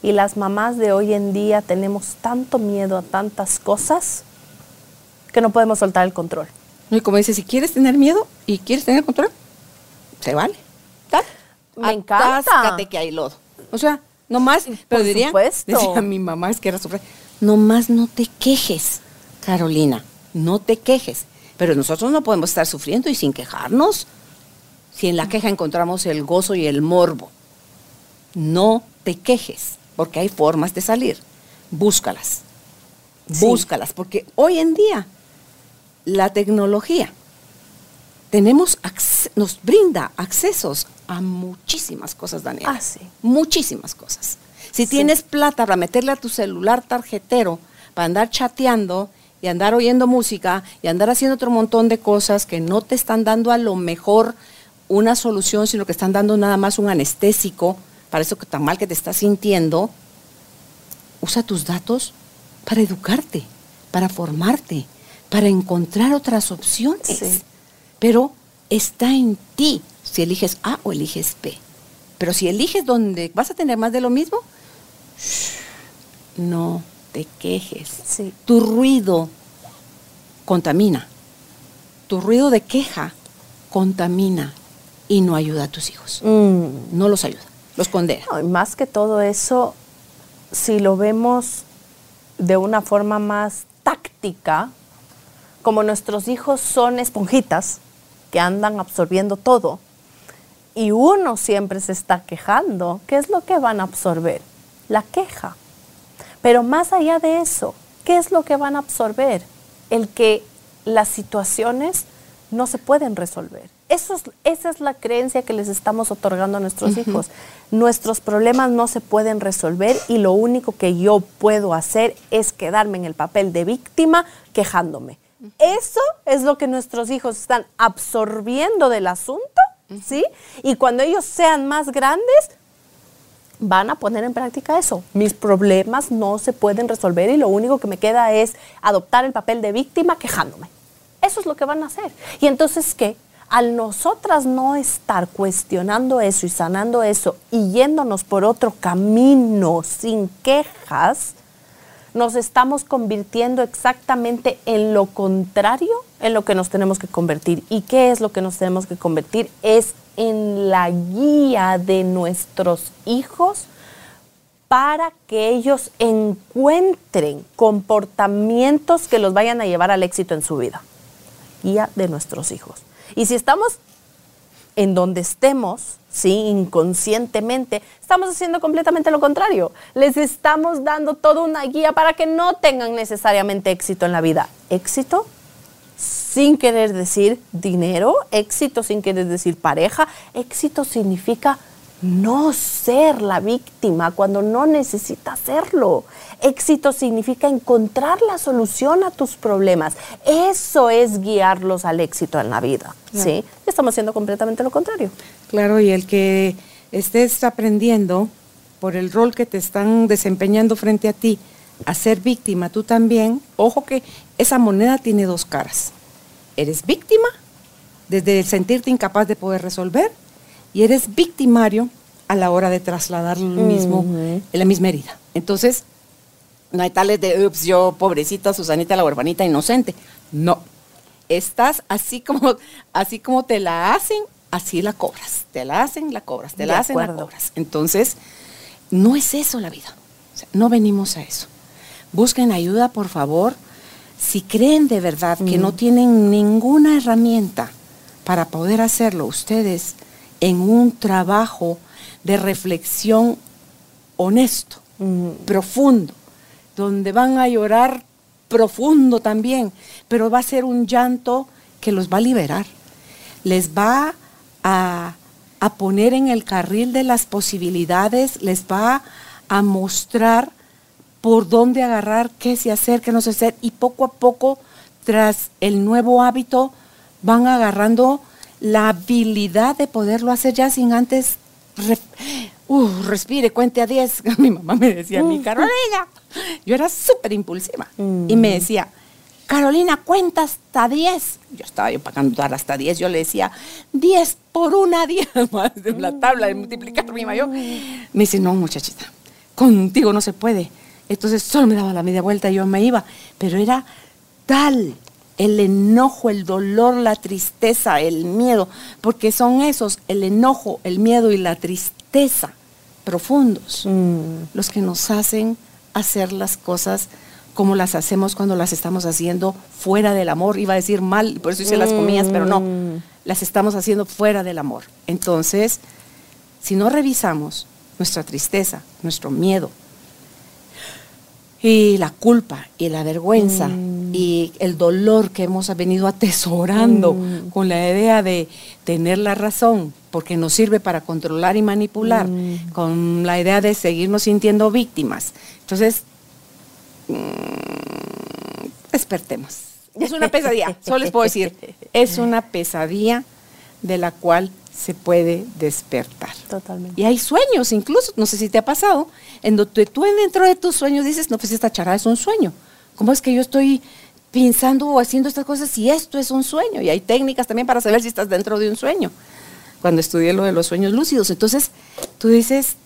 Speaker 2: Y las mamás de hoy en día tenemos tanto miedo a tantas cosas que no podemos soltar el control.
Speaker 1: Y como dice, si quieres tener miedo y quieres tener control, se vale. Dale.
Speaker 2: Me encanta.
Speaker 1: Atáscate que hay lodo. O sea, no más, pero diría,
Speaker 2: supuesto.
Speaker 1: decía <laughs> mi mamá, es que era su frase, no más no te quejes, Carolina, no te quejes. Pero nosotros no podemos estar sufriendo y sin quejarnos. Si en la queja encontramos el gozo y el morbo, no te quejes, porque hay formas de salir. Búscalas. búscalas, porque hoy en día la tecnología tenemos nos brinda accesos a muchísimas cosas, Daniela.
Speaker 2: Ah, sí.
Speaker 1: Muchísimas cosas. Si tienes plata para meterle a tu celular tarjetero, para andar chateando y andar oyendo música y andar haciendo otro montón de cosas que no te están dando a lo mejor una solución, sino que están dando nada más un anestésico para eso que tan mal que te estás sintiendo, usa tus datos para educarte, para formarte, para encontrar otras opciones. Pero está en ti si eliges A o eliges B. Pero si eliges donde vas a tener más de lo mismo, no te quejes. Tu ruido contamina. Tu ruido de queja contamina y no ayuda a tus hijos. Mm. No los ayuda, los condena.
Speaker 2: más que todo eso, si lo vemos de una forma más táctica, como nuestros hijos son esponjitas que andan absorbiendo todo y uno siempre se está quejando, ¿qué es lo que van a absorber? La queja. Pero más allá de eso, ¿qué es lo que van a absorber? El que las situaciones no se pueden resolver. Eso es, esa es la creencia que les estamos otorgando a nuestros hijos. Nuestros problemas no se pueden resolver y lo único que yo puedo hacer es quedarme en el papel de víctima quejándome. Eso es lo que nuestros hijos están absorbiendo del asunto, ¿sí? Y cuando ellos sean más grandes, van a poner en práctica eso. Mis problemas no se pueden resolver y lo único que me queda es adoptar el papel de víctima quejándome. Eso es lo que van a hacer. Y entonces, ¿qué? Al nosotras no estar cuestionando eso y sanando eso y yéndonos por otro camino sin quejas, nos estamos convirtiendo exactamente en lo contrario en lo que nos tenemos que convertir. ¿Y qué es lo que nos tenemos que convertir? Es en la guía de nuestros hijos para que ellos encuentren comportamientos que los vayan a llevar al éxito en su vida. Guía de nuestros hijos. Y si estamos en donde estemos, ¿sí? inconscientemente, estamos haciendo completamente lo contrario. Les estamos dando toda una guía para que no tengan necesariamente éxito en la vida. Éxito sin querer decir dinero, éxito sin querer decir pareja, éxito significa no ser la víctima cuando no necesitas serlo. Éxito significa encontrar la solución a tus problemas. Eso es guiarlos al éxito en la vida. ¿sí? Estamos haciendo completamente lo contrario.
Speaker 1: Claro, y el que estés aprendiendo por el rol que te están desempeñando frente a ti a ser víctima, tú también, ojo que esa moneda tiene dos caras. Eres víctima desde el sentirte incapaz de poder resolver y eres victimario a la hora de trasladar mismo, la misma herida. Entonces, no hay tales de, ups, yo pobrecita Susanita la huerfanita inocente. No. Estás así como, así como te la hacen, así la cobras. Te la hacen, la cobras. Te la hacen, la cobras. Entonces, no es eso la vida. no venimos a eso. Busquen ayuda, por favor. Si creen de verdad que no tienen ninguna herramienta para poder hacerlo ustedes en un trabajo de reflexión honesto, profundo, donde van a llorar profundo también, pero va a ser un llanto que los va a liberar, les va a, poner en el carril de las posibilidades, les va a mostrar por dónde agarrar, qué se hacer, qué no se hacer, y poco a poco, tras el nuevo hábito, van agarrando la habilidad de poderlo hacer ya sin antes uh, respire, cuente a 10. <laughs> Mi mamá me decía, mi. Carolina, yo era súper impulsiva. Y me decía, Carolina, cuenta hasta 10. Yo estaba yo para cantar hasta 10. Yo le decía, 10 por una <laughs> 10 más de la tabla de multiplicar mi mayor. Me dice, no, muchachita, contigo no se puede. Entonces solo me daba la media vuelta y yo me iba. Pero era tal el enojo, el dolor, la tristeza, el miedo, porque son esos, el enojo, el miedo y la tristeza profundos, mm. los que nos hacen hacer las cosas como las hacemos cuando las estamos haciendo fuera del amor. Iba a decir mal, por eso hice las comillas, pero no, mm. las estamos haciendo fuera del amor. Entonces, si no revisamos nuestra tristeza, nuestro miedo, y la culpa y la vergüenza
Speaker 2: Mm.
Speaker 1: Y el dolor que hemos venido atesorando
Speaker 2: Mm.
Speaker 1: con la idea de tener la razón, porque nos sirve para controlar y manipular,
Speaker 2: Mm.
Speaker 1: con la idea de seguirnos sintiendo víctimas. Entonces, mm, despertemos. Es una pesadilla, <laughs> solo les puedo decir, es una pesadilla de la cual se puede despertar.
Speaker 2: Totalmente.
Speaker 1: Y hay sueños, incluso, no sé si te ha pasado, en donde tú dentro de tus sueños dices, no, pues esta charada es un sueño. ¿Cómo es que yo estoy pensando o haciendo estas cosas si esto es un sueño? Y hay técnicas también para saber si estás dentro de un sueño. Cuando estudié lo de los sueños lúcidos. Entonces, tú dices,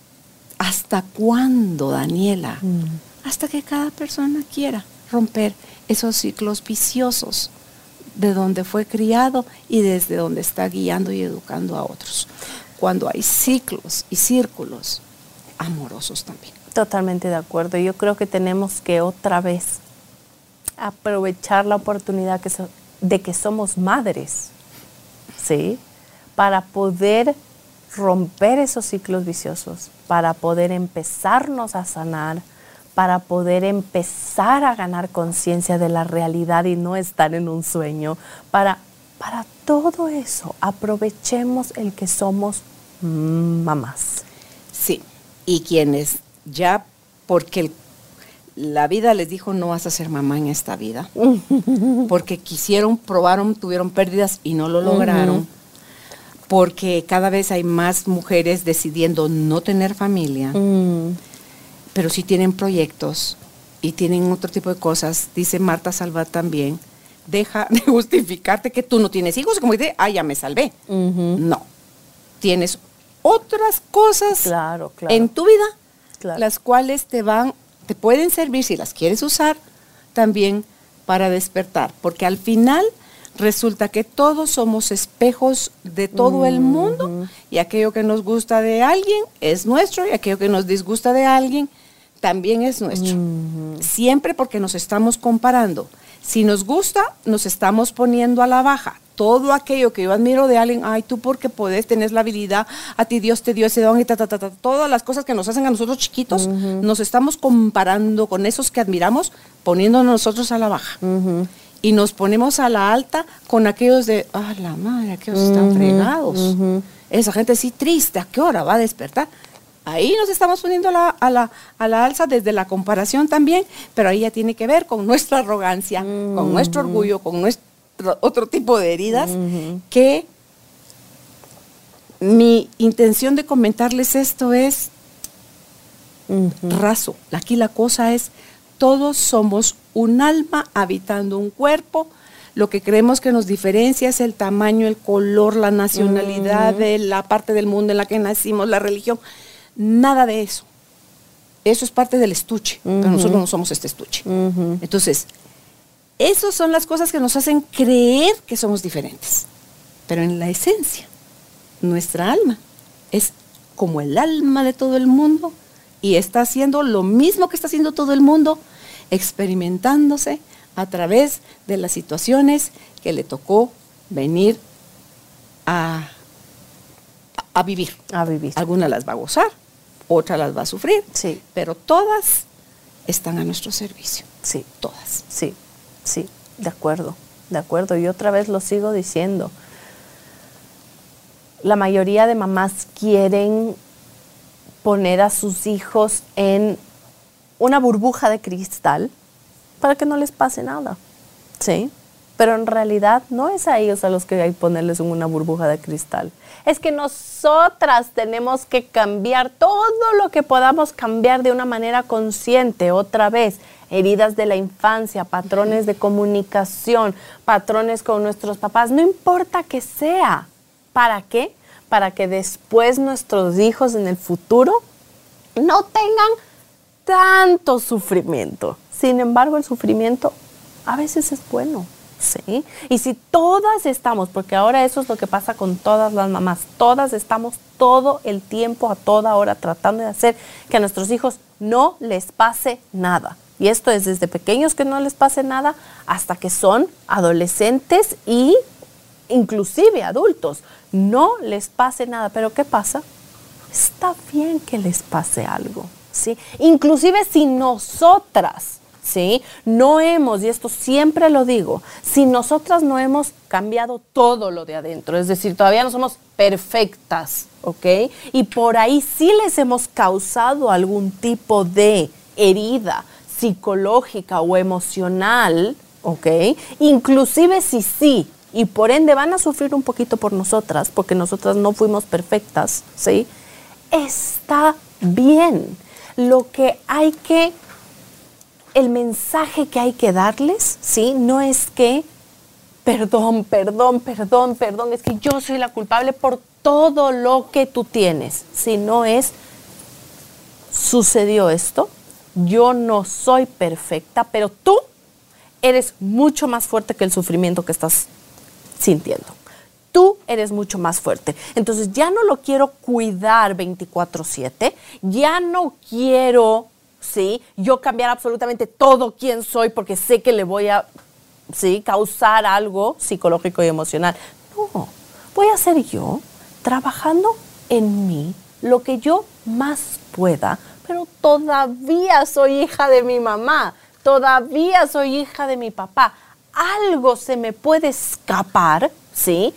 Speaker 1: ¿hasta cuándo, Daniela? Hasta que cada persona quiera romper esos ciclos viciosos de donde fue criado y desde donde está guiando y educando a otros. Cuando hay ciclos y círculos amorosos también.
Speaker 2: Totalmente de acuerdo. Yo creo que tenemos que otra vez aprovechar la oportunidad que de que somos madres, ¿sí? Para poder romper esos ciclos viciosos, para poder empezarnos a sanar, para poder empezar a ganar conciencia de la realidad y no estar en un sueño, para, para todo eso aprovechemos el que somos mamás.
Speaker 1: Sí, y quienes ya, porque el- la vida les dijo no vas a ser mamá en esta vida, <laughs> porque quisieron, probaron, tuvieron pérdidas y no lo lograron, porque cada vez hay más mujeres decidiendo no tener familia, pero sí tienen proyectos y tienen otro tipo de cosas, dice Marta Salvat también, deja de <laughs> justificarte que tú no tienes hijos, como dice, ah, ya me salvé. No, tienes otras cosas
Speaker 2: Claro, claro.
Speaker 1: en tu vida,
Speaker 2: Claro.
Speaker 1: las cuales te van, te pueden servir si las quieres usar también para despertar, porque al final resulta que todos somos espejos de todo el mundo y aquello que nos gusta de alguien es nuestro y aquello que nos disgusta de alguien también es nuestro. Siempre porque nos estamos comparando. Si nos gusta, nos estamos poniendo a la baja. Todo aquello que yo admiro de alguien, ay, tú porque podés, tenés la habilidad, a ti Dios te dio ese don y ta, ta, ta, ta, todas las cosas que nos hacen a nosotros chiquitos, nos estamos comparando con esos que admiramos, poniéndonos nosotros a la baja. Y nos ponemos a la alta con aquellos de, ah, la madre, aquellos están fregados. Esa gente sí triste, ¿a qué hora va a despertar? Ahí nos estamos poniendo a la, a, la, a la alza desde la comparación también, pero ahí ya tiene que ver con nuestra arrogancia, con nuestro orgullo, con nuestro otro tipo de heridas, que mi intención de comentarles esto es raso. Aquí la cosa es, todos somos un alma habitando un cuerpo. Lo que creemos que nos diferencia es el tamaño, el color, la nacionalidad de la parte del mundo en la que nacimos, la religión. Nada de eso. Eso es parte del estuche, pero nosotros no somos este estuche. Entonces, esas son las cosas que nos hacen creer que somos diferentes. Pero en la esencia, nuestra alma es como el alma de todo el mundo y está haciendo lo mismo que está haciendo todo el mundo, experimentándose a través de las situaciones que le tocó venir a, a vivir.
Speaker 2: A vivir.
Speaker 1: Algunas las va a gozar, otras las va a sufrir,
Speaker 2: Sí.
Speaker 1: pero todas están a nuestro servicio.
Speaker 2: Sí.
Speaker 1: Todas.
Speaker 2: Sí, sí, de acuerdo, de acuerdo. Y otra vez lo sigo diciendo. La mayoría de mamás quieren poner a sus hijos en una burbuja de cristal para que no les pase nada. ¿Sí? Pero en realidad no es a ellos a los que hay que ponerles en una burbuja de cristal. Es que nosotras tenemos que cambiar todo lo que podamos cambiar de una manera consciente. Otra vez, heridas de la infancia, patrones de comunicación, patrones con nuestros papás, no importa que sea. ¿Para qué? Para que después nuestros hijos en el futuro no tengan tanto sufrimiento. Sin embargo, el sufrimiento a veces es bueno. ¿sí? Y si todas estamos, porque ahora eso es lo que pasa con todas las mamás, todas estamos todo el tiempo, a toda hora, tratando de hacer que a nuestros hijos no les pase nada. Y esto es desde pequeños que no les pase nada hasta que son adolescentes y inclusive adultos. No les pase nada. Pero ¿qué pasa? Está bien que les pase algo. ¿sí? Inclusive si nosotras, ¿sí? No hemos, y esto siempre lo digo, si nosotras no hemos cambiado todo lo de adentro, es decir, todavía no somos perfectas, ¿ok? Y por ahí sí les hemos causado algún tipo de herida psicológica o emocional, ¿ok? Inclusive si sí, y por ende van a sufrir un poquito por nosotras, porque nosotras no fuimos perfectas, ¿sí? Está bien. Lo que hay que, el mensaje que hay que darles, ¿sí? No es que, perdón, perdón, perdón, perdón, es que yo soy la culpable por todo lo que tú tienes, sino es, sucedió esto, yo no soy perfecta, pero tú eres mucho más fuerte que el sufrimiento que estás sintiendo. Tú eres mucho más fuerte. Entonces ya no lo quiero cuidar 24/7, ya no quiero, ¿sí? Yo cambiar absolutamente todo quien soy porque sé que le voy a, ¿sí? Causar algo psicológico y emocional. No, voy a ser yo trabajando en mí lo que yo más pueda, pero todavía soy hija de mi mamá, todavía soy hija de mi papá algo se me puede escapar, ¿sí?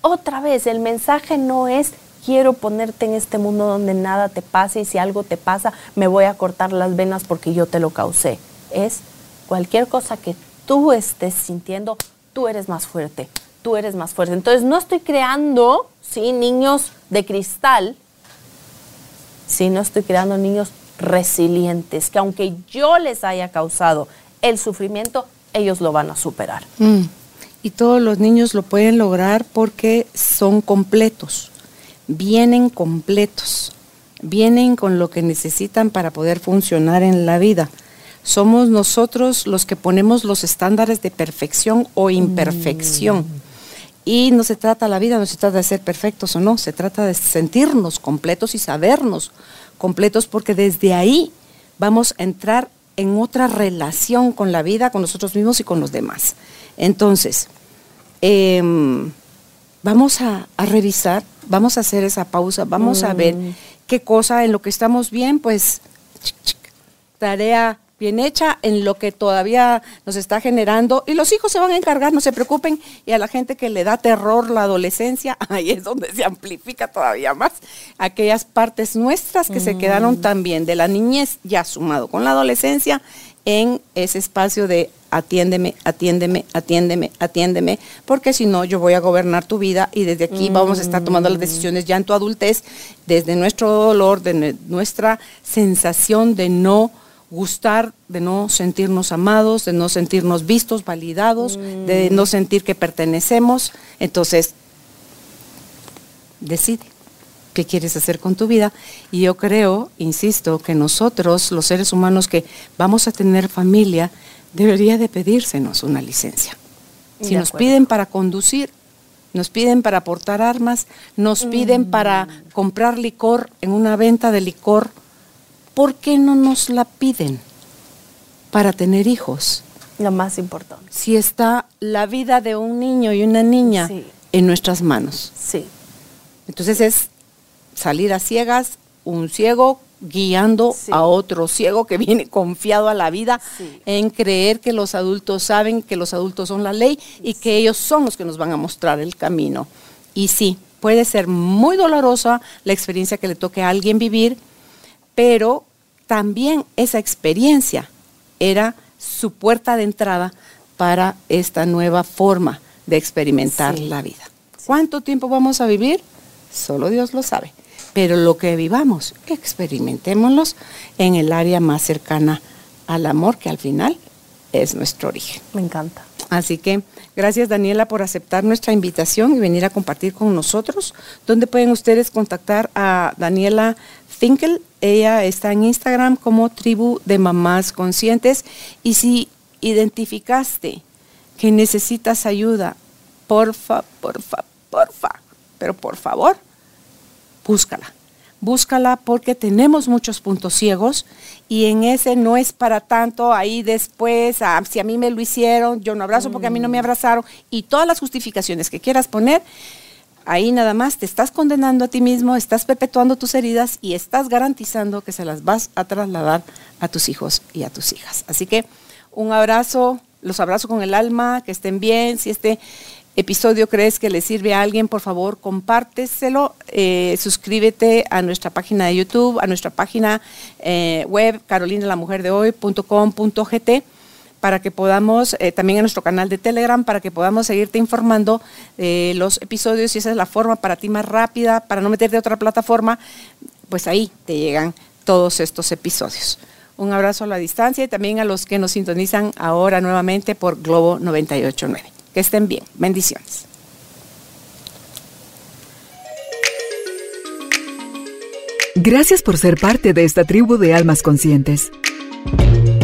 Speaker 2: Otra vez, el mensaje no es quiero ponerte en este mundo donde nada te pase y si algo te pasa me voy a cortar las venas porque yo te lo causé. Es cualquier cosa que tú estés sintiendo, tú eres más fuerte, tú eres más fuerte. Entonces no estoy creando, ¿sí? Niños de cristal, sí, no estoy creando niños resilientes, que aunque yo les haya causado el sufrimiento, ellos lo van a superar.
Speaker 1: Mm. Y todos los niños lo pueden lograr porque son completos, vienen completos, vienen con lo que necesitan para poder funcionar en la vida. Somos nosotros los que ponemos los estándares de perfección o imperfección. Mm. Y no se trata la vida, no se trata de ser perfectos o no, se trata de sentirnos completos y sabernos completos porque desde ahí vamos a entrar en otra relación con la vida, con nosotros mismos y con los demás. Entonces, em, vamos a, revisar, vamos a hacer esa pausa, vamos a ver mm. qué cosa en lo que estamos bien, pues tarea bien hecha en lo que todavía nos está generando y los hijos se van a encargar, no se preocupen, y a la gente que le da terror la adolescencia, <laughs> ahí es donde se amplifica todavía más aquellas partes nuestras que se mm. quedaron también de la niñez ya sumado con la adolescencia en ese espacio de atiéndeme, atiéndeme, atiéndeme, atiéndeme, porque si no yo voy a gobernar tu vida y desde aquí vamos a estar tomando las mm. decisiones ya en tu adultez, desde nuestro dolor, de nuestra sensación de no gustar de no sentirnos amados, de no sentirnos vistos, validados, de mm. no sentir que pertenecemos. Entonces, decide qué quieres hacer con tu vida. Y yo creo, insisto, que nosotros, los seres humanos que vamos a tener familia, debería de pedírsenos una licencia. Si nos piden para conducir, nos piden para portar armas, nos piden mm. para comprar licor en una venta de licor, ¿por qué no nos la piden para tener hijos?
Speaker 2: Lo más importante.
Speaker 1: Si está la vida de un niño y una niña en nuestras manos.
Speaker 2: Sí.
Speaker 1: Entonces es salir a ciegas, un ciego guiando a otro ciego que <laughs> viene confiado a la vida en creer que los adultos saben que los adultos son la ley y que ellos son los que nos van a mostrar el camino. Y sí, puede ser muy dolorosa la experiencia que le toque a alguien vivir, pero también esa experiencia era su puerta de entrada para esta nueva forma de experimentar la vida. ¿Cuánto tiempo vamos a vivir? Solo Dios lo sabe. Pero lo que vivamos, experimentémoslos en el área más cercana al amor, que al final es nuestro origen.
Speaker 2: Me encanta.
Speaker 1: Así que gracias Daniela por aceptar nuestra invitación y venir a compartir con nosotros. ¿Dónde pueden ustedes contactar a Daniela Finkel? Ella está en Instagram como Tribu de Mamás Conscientes. Y si identificaste que necesitas ayuda, porfa, porfa, porfa, pero por favor, búscala búscala porque tenemos muchos puntos ciegos y en ese no es para tanto ahí después, ah, si a mí me lo hicieron, yo no abrazo porque a mí no me mm. abrazaron y todas las justificaciones que quieras poner, ahí nada más te estás condenando a ti mismo, estás perpetuando tus heridas y estás garantizando que se las vas a trasladar a tus hijos y a tus hijas. Así que un abrazo, los abrazo con el alma, que estén bien. Si este episodio crees que le sirve a alguien, por favor, compárteselo. Eh, suscríbete a nuestra página de YouTube, a nuestra página eh, web, carolinalamujerdehoy.com.gt para que podamos, eh, también en nuestro canal de Telegram, para que podamos seguirte informando de los episodios y esa es la forma para ti más rápida, para no meterte a otra plataforma, pues ahí te llegan todos estos episodios. Un abrazo a la distancia y también a los que nos sintonizan ahora nuevamente por Globo 989. Que estén bien. Bendiciones.
Speaker 3: Gracias por ser parte de esta tribu de almas conscientes.